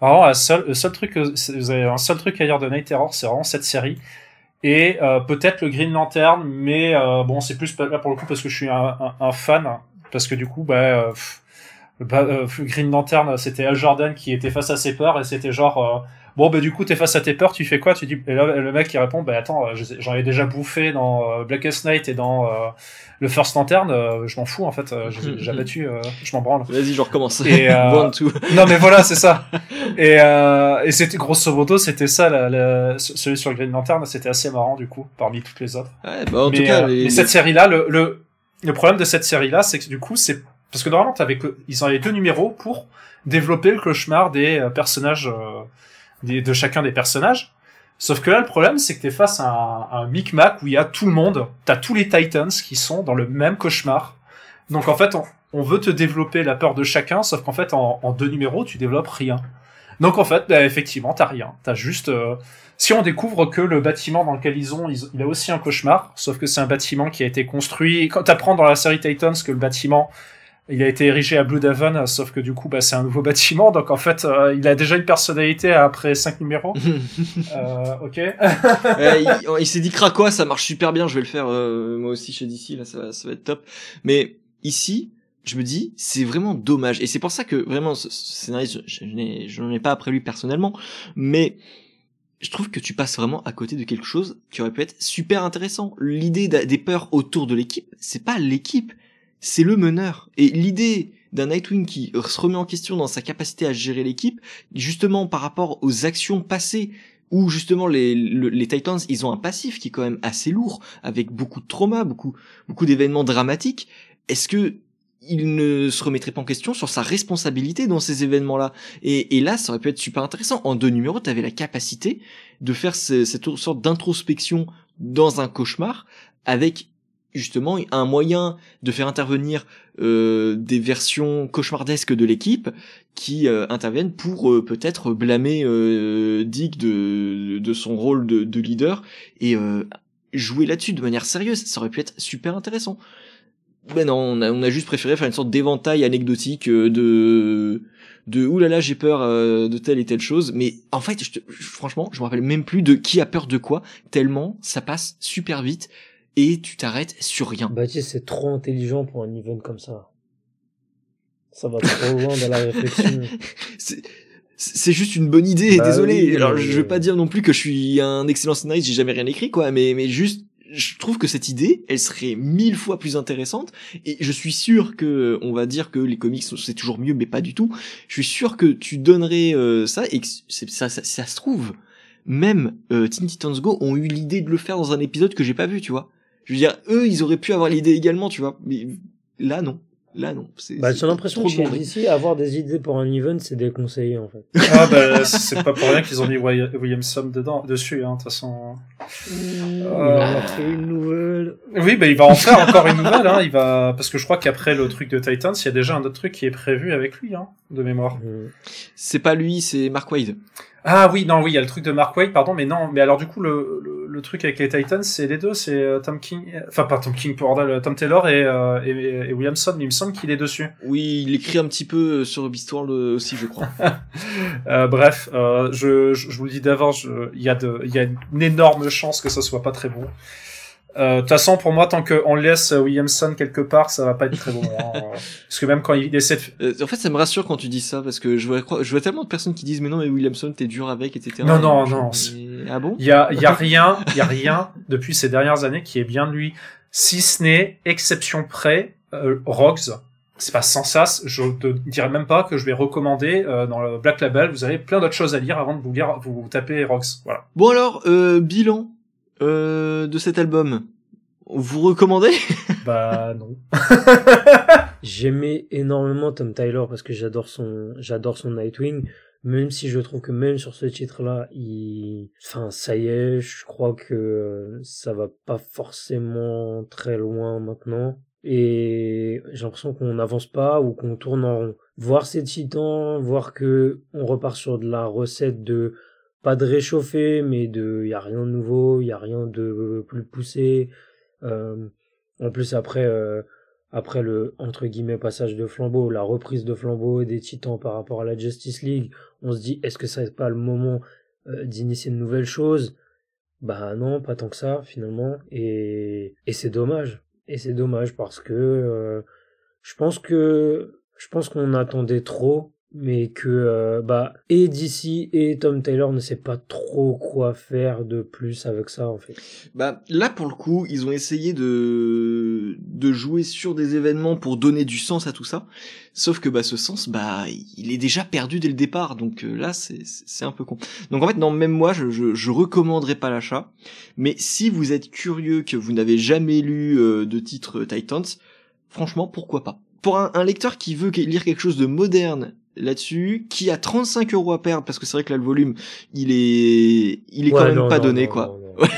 Vraiment, la seule, le seul truc, vous avez un seul truc dire de Night Terror, c'est vraiment cette série. Et euh, peut-être le Green Lantern, mais euh, bon, c'est plus là pour le coup parce que je suis un, un, fan, parce que du coup, bah, euh, bah Green Lantern, c'était Al Jordan qui était face à ses peurs et c'était genre bon bah du coup t'es face à tes peurs tu fais quoi? Tu dis et là le mec qui répond bah attends j'en ai déjà bouffé dans euh, Blackest Night et dans euh, le First Lantern euh, je m'en fous en fait j'ai [laughs] déjà battu je m'en branle. Vas-y je recommence et, [laughs] non mais voilà c'est ça. [laughs] Et, et c'était grosso modo c'était ça la, la, celui sur Green Lantern c'était assez marrant du coup parmi toutes les autres. Ouais, bah, en tout cas les, cette série là le, le le problème de cette série là c'est que du coup c'est parce que normalement avec ils ont les deux numéros pour développer le cauchemar des personnages de chacun des personnages. Sauf que là, le problème, c'est que t'es face à un, un micmac où il y a tout le monde. T'as tous les Titans qui sont dans le même cauchemar. Donc en fait, on, veut te développer la peur de chacun, sauf qu'en fait, en, deux numéros, tu développes rien. Donc en fait, bah, effectivement, t'as rien. T'as juste. euh, Si on découvre que le bâtiment dans lequel ils ont, ils- il a aussi un cauchemar, sauf que c'est un bâtiment qui a été construit. Quand t'apprends dans la série Titans que le bâtiment, il a été érigé à Bloodhaven, sauf que du coup, bah, c'est un nouveau [laughs] bâtiment, donc en fait, euh, il a déjà une personnalité après cinq numéros. [laughs] euh, ok. Euh, il il s'est dit Krakoa, ça marche super bien, je vais le faire euh, moi aussi chez DC, là ça, ça va être top. Mais ici, je me dis, c'est vraiment dommage. Et c'est pour ça que vraiment, ce, ce scénariste, je, n'en ai pas après lui personnellement, mais je trouve que tu passes vraiment à côté de quelque chose qui aurait pu être super intéressant. L'idée des peurs autour de l'équipe, c'est pas l'équipe, c'est le meneur. Et l'idée d'un Nightwing qui se remet en question dans sa capacité à gérer l'équipe, justement par rapport aux actions passées où justement les, le- les Titans, ils ont un passif qui est quand même assez lourd, avec beaucoup de traumas, beaucoup, beaucoup d'événements dramatiques. Est-ce que il ne se remettrait pas en question sur sa responsabilité dans ces événements-là et, là, ça aurait pu être super intéressant. En deux numéros, tu avais la capacité de faire ce- cette sorte d'introspection dans un cauchemar avec justement un moyen de faire intervenir euh, des versions cauchemardesques de l'équipe qui euh, interviennent pour euh, peut-être blâmer euh, Dick de, de son rôle de, de leader et euh, jouer là-dessus de manière sérieuse. Ça aurait pu être super intéressant. Ben non, on a, on a juste préféré faire une sorte d'éventail anecdotique euh, de de oulala j'ai peur euh, de telle et telle chose mais en fait je franchement je me rappelle même plus de qui a peur de quoi tellement ça passe super vite et tu t'arrêtes sur rien Baptiste, c'est trop intelligent pour un event comme ça. Ça va trop loin dans la réflexion. [laughs] c'est c'est juste une bonne idée Bah désolé oui, alors je veux pas dire non plus que je suis un excellent scénariste j'ai jamais rien écrit quoi mais mais juste je trouve que cette idée, elle serait mille fois plus intéressante, et je suis sûr que, on va dire que les comics c'est toujours mieux, mais pas du tout. Je suis sûr que tu donnerais euh, ça, et que ça, ça, ça se trouve, même euh, Teen Titans Go ont eu l'idée de le faire dans un épisode que j'ai pas vu, tu vois. Je veux dire, eux, ils auraient pu avoir l'idée également, tu vois, mais là non, là non. C'est- Bah, c'est j'ai l'impression que chez. DC, avoir des idées pour un event, c'est déconseillé, en fait. Ah bah c'est pas pour rien qu'ils ont mis Wy- Williamson dedans dessus hein de toute façon. Il Euh, a fait une nouvelle. Oui bah il va en faire encore une nouvelle hein, il va parce que je crois qu'après le truc de Titans, il y a déjà un autre truc qui est prévu avec lui hein de mémoire. Mm. C'est pas lui, c'est Mark Wade. Ah oui, non oui, il y a le truc de Mark Waid pardon mais non, mais alors du coup le le, le truc avec les Titans, c'est les deux, c'est euh, Tom King enfin pas Tom King pour Tom Taylor et, euh, et, et Williamson, mais il me semble qu'il est dessus. Oui, il écrit un petit peu sur Beastworld aussi, je crois. [laughs] Euh, bref, euh, je, je, je vous le dis d'avance, il y a de, il y a une énorme chance que ça soit pas très bon. Euh, De toute façon, pour moi, tant qu'on laisse Williamson quelque part, ça va pas être très bon. hein. [laughs] Parce que même quand il essaie de... Euh, en fait, ça me rassure quand tu dis ça, parce que je vois, je vois tellement de personnes qui disent, mais non, mais Williamson, t'es dur avec, etc. Non, non, non, Ah bon? Il y a, y a rien, il y a rien depuis ces dernières années qui est bien de lui, si ce n'est exception près, euh, Rogues. C'est pas sans sas, je te dirais même pas que je vais recommander euh, dans le Black Label. Vous avez plein d'autres choses à lire avant de vous lire, vous taper Rogues. Voilà. Bon alors, euh, bilan euh, de cet album. Vous recommandez? [laughs] Bah non. J'aimais énormément Tom Tyler parce que j'adore son, j'adore son Nightwing. Même si je trouve que même sur ce titre-là, il, enfin, ça y est, je crois que euh, ça va pas forcément très loin maintenant. Et j'ai l'impression qu'on n'avance pas ou qu'on tourne en rond. Voir ces titans, voir que on repart sur de la recette de pas de réchauffer, mais de y a rien de nouveau, y a rien de plus poussé. Euh, en plus après, euh, après le entre guillemets passage de flambeau, la reprise de flambeau des Titans par rapport à la Justice League, on se dit est-ce que ça n'est pas le moment euh, d'initier une nouvelle chose Bah non, pas tant que ça finalement, et et c'est dommage, et c'est dommage parce que euh, je pense que je pense qu'on attendait trop, mais que euh, bah et DC et Tom Taylor ne sait pas trop quoi faire de plus avec ça en fait. Bah là pour le coup, ils ont essayé de de jouer sur des événements pour donner du sens à tout ça. Sauf que bah ce sens, bah il est déjà perdu dès le départ. Donc euh, là c'est c'est un peu con. Donc en fait non même moi je je, je recommanderais pas l'achat. Mais si vous êtes curieux que vous n'avez jamais lu euh, de titre Titans, franchement pourquoi pas? Pour un, un lecteur qui veut lire quelque chose de moderne là-dessus, qui a 35 euros à perdre parce que c'est vrai que là le volume il est il est quand même non, pas non, donné non, quoi. non, non. [laughs]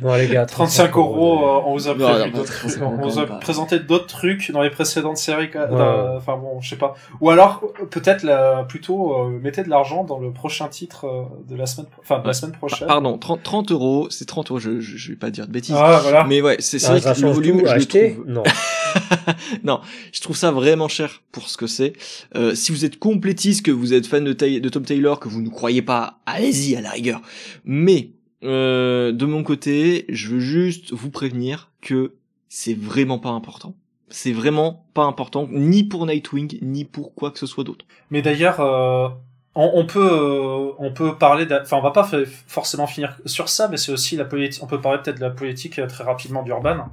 Bon, les gars, 35 euros, euh, on vous a, Non, prévu non, d'autres- 35 on vous a pas. présenté d'autres trucs dans les précédentes séries. Ouais. Euh, Enfin bon, je sais pas. Ou alors peut-être plutôt euh, mettez de l'argent dans le prochain titre euh, de la semaine, enfin de la semaine prochaine. Pardon, 30, 30 euros, c'est 30 euros, je, je, je vais pas dire de bêtises. Ah voilà. Mais ouais, c'est Ah, vrai ça que le volume, tout, je le trouve, Non. [laughs] [laughs] non, je trouve ça vraiment cher pour ce que c'est. Euh, si vous êtes complétiste, que vous êtes fan de, Tom Taylor, que vous ne croyez pas, allez-y à la rigueur. Mais euh, de mon côté, je veux juste vous prévenir que c'est vraiment pas important. C'est vraiment pas important, ni pour Nightwing, ni pour quoi que ce soit d'autre. Mais d'ailleurs, euh, on, peut, euh, on peut parler, enfin, on va pas forcément finir sur ça, mais c'est aussi la politique. On peut parler peut-être de la politique euh, très rapidement d'Urban,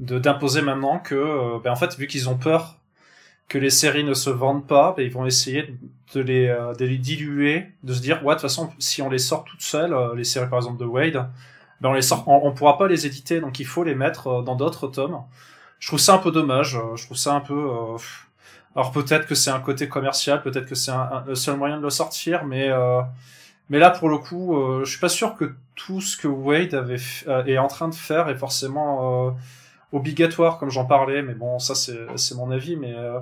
d'imposer maintenant que, euh, ben, en fait, vu qu'ils ont peur que les séries ne se vendent pas, ben, ils vont essayer de les, euh, de les diluer, de se dire, ouais, de toute façon, si on les sort toutes seules, euh, les séries par exemple de Wade, ben on les sort, on, pourra pas les éditer, donc il faut les mettre euh, dans d'autres tomes. Je trouve ça un peu dommage. euh, Je trouve ça un peu. alors peut-être que c'est un côté commercial, peut-être que c'est le seul moyen de le sortir, mais mais là pour le coup, je suis pas sûr que tout ce que Wade avait est en train de faire est forcément obligatoire, comme j'en parlais. Mais bon, ça c'est mon avis, mais euh,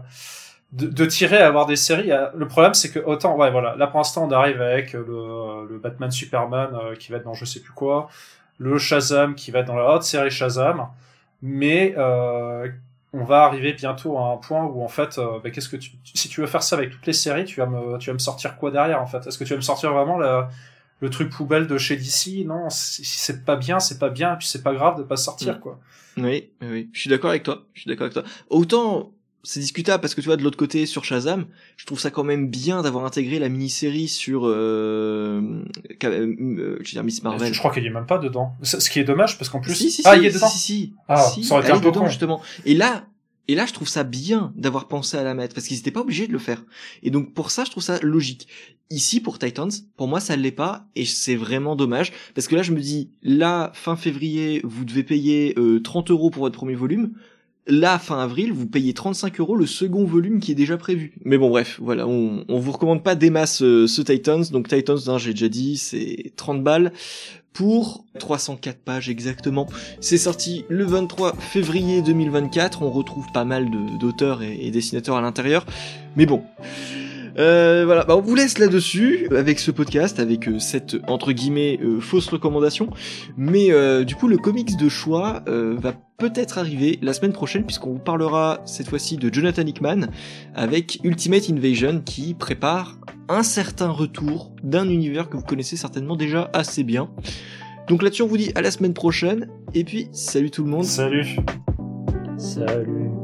de, de tirer à avoir des séries. Le problème, c'est que autant, ouais, voilà. Là, pour l'instant, on arrive avec le, le Batman Superman euh, qui va être dans je sais plus quoi, le Shazam qui va être dans la haute série Shazam, mais euh, on va arriver bientôt à un point où en fait, euh, bah, qu'est-ce que tu, si tu veux faire ça avec toutes les séries, tu vas me, tu vas me sortir quoi derrière en fait? Est-ce que tu vas me sortir vraiment la, le truc poubelle de chez DC Non, si c'est pas bien, c'est pas bien, et puis c'est pas grave de pas sortir Mm. quoi. Oui, oui, oui. Je suis d'accord avec toi. Je suis d'accord avec toi. Autant c'est discutable parce que tu vois de l'autre côté sur Shazam, je trouve ça quand même bien d'avoir intégré la mini-série sur euh, euh, euh, je veux dire Miss Marvel. Je crois qu'il y est même pas dedans. Ce qui est dommage parce qu'en plus, Si, si, ah, si, il est si, dedans. Si, si, Ah, Si, ça aurait été elle un est peu dedans, con. justement. Et là, et là, je trouve ça bien d'avoir pensé à la mettre parce qu'ils étaient pas obligés de le faire. Et donc pour ça, je trouve ça logique. Ici pour Titans, pour moi ça l'est pas et c'est vraiment dommage parce que là je me dis là fin février vous devez payer euh, 30 euros pour votre premier volume. Là, fin avril, vous payez 35 euros le second volume qui est déjà prévu. Mais bon, bref, voilà, on, on vous recommande pas des masses euh, ce Titans. Donc Titans, hein, j'ai déjà dit, c'est 30 balles pour 304 pages exactement. C'est sorti le 23 février 2024. On retrouve pas mal d'auteurs et, et dessinateurs à l'intérieur. Mais bon. Euh, voilà, bah, on vous laisse là-dessus avec ce podcast, avec euh, cette entre guillemets euh, fausse recommandation. Mais euh, du coup, le comics de choix euh, va peut-être arriver la semaine prochaine puisqu'on vous parlera cette fois-ci de Jonathan Hickman avec Ultimate Invasion qui prépare un certain retour d'un univers que vous connaissez certainement déjà assez bien. Donc là-dessus, on vous dit à la semaine prochaine et puis salut tout le monde. Salut. Salut.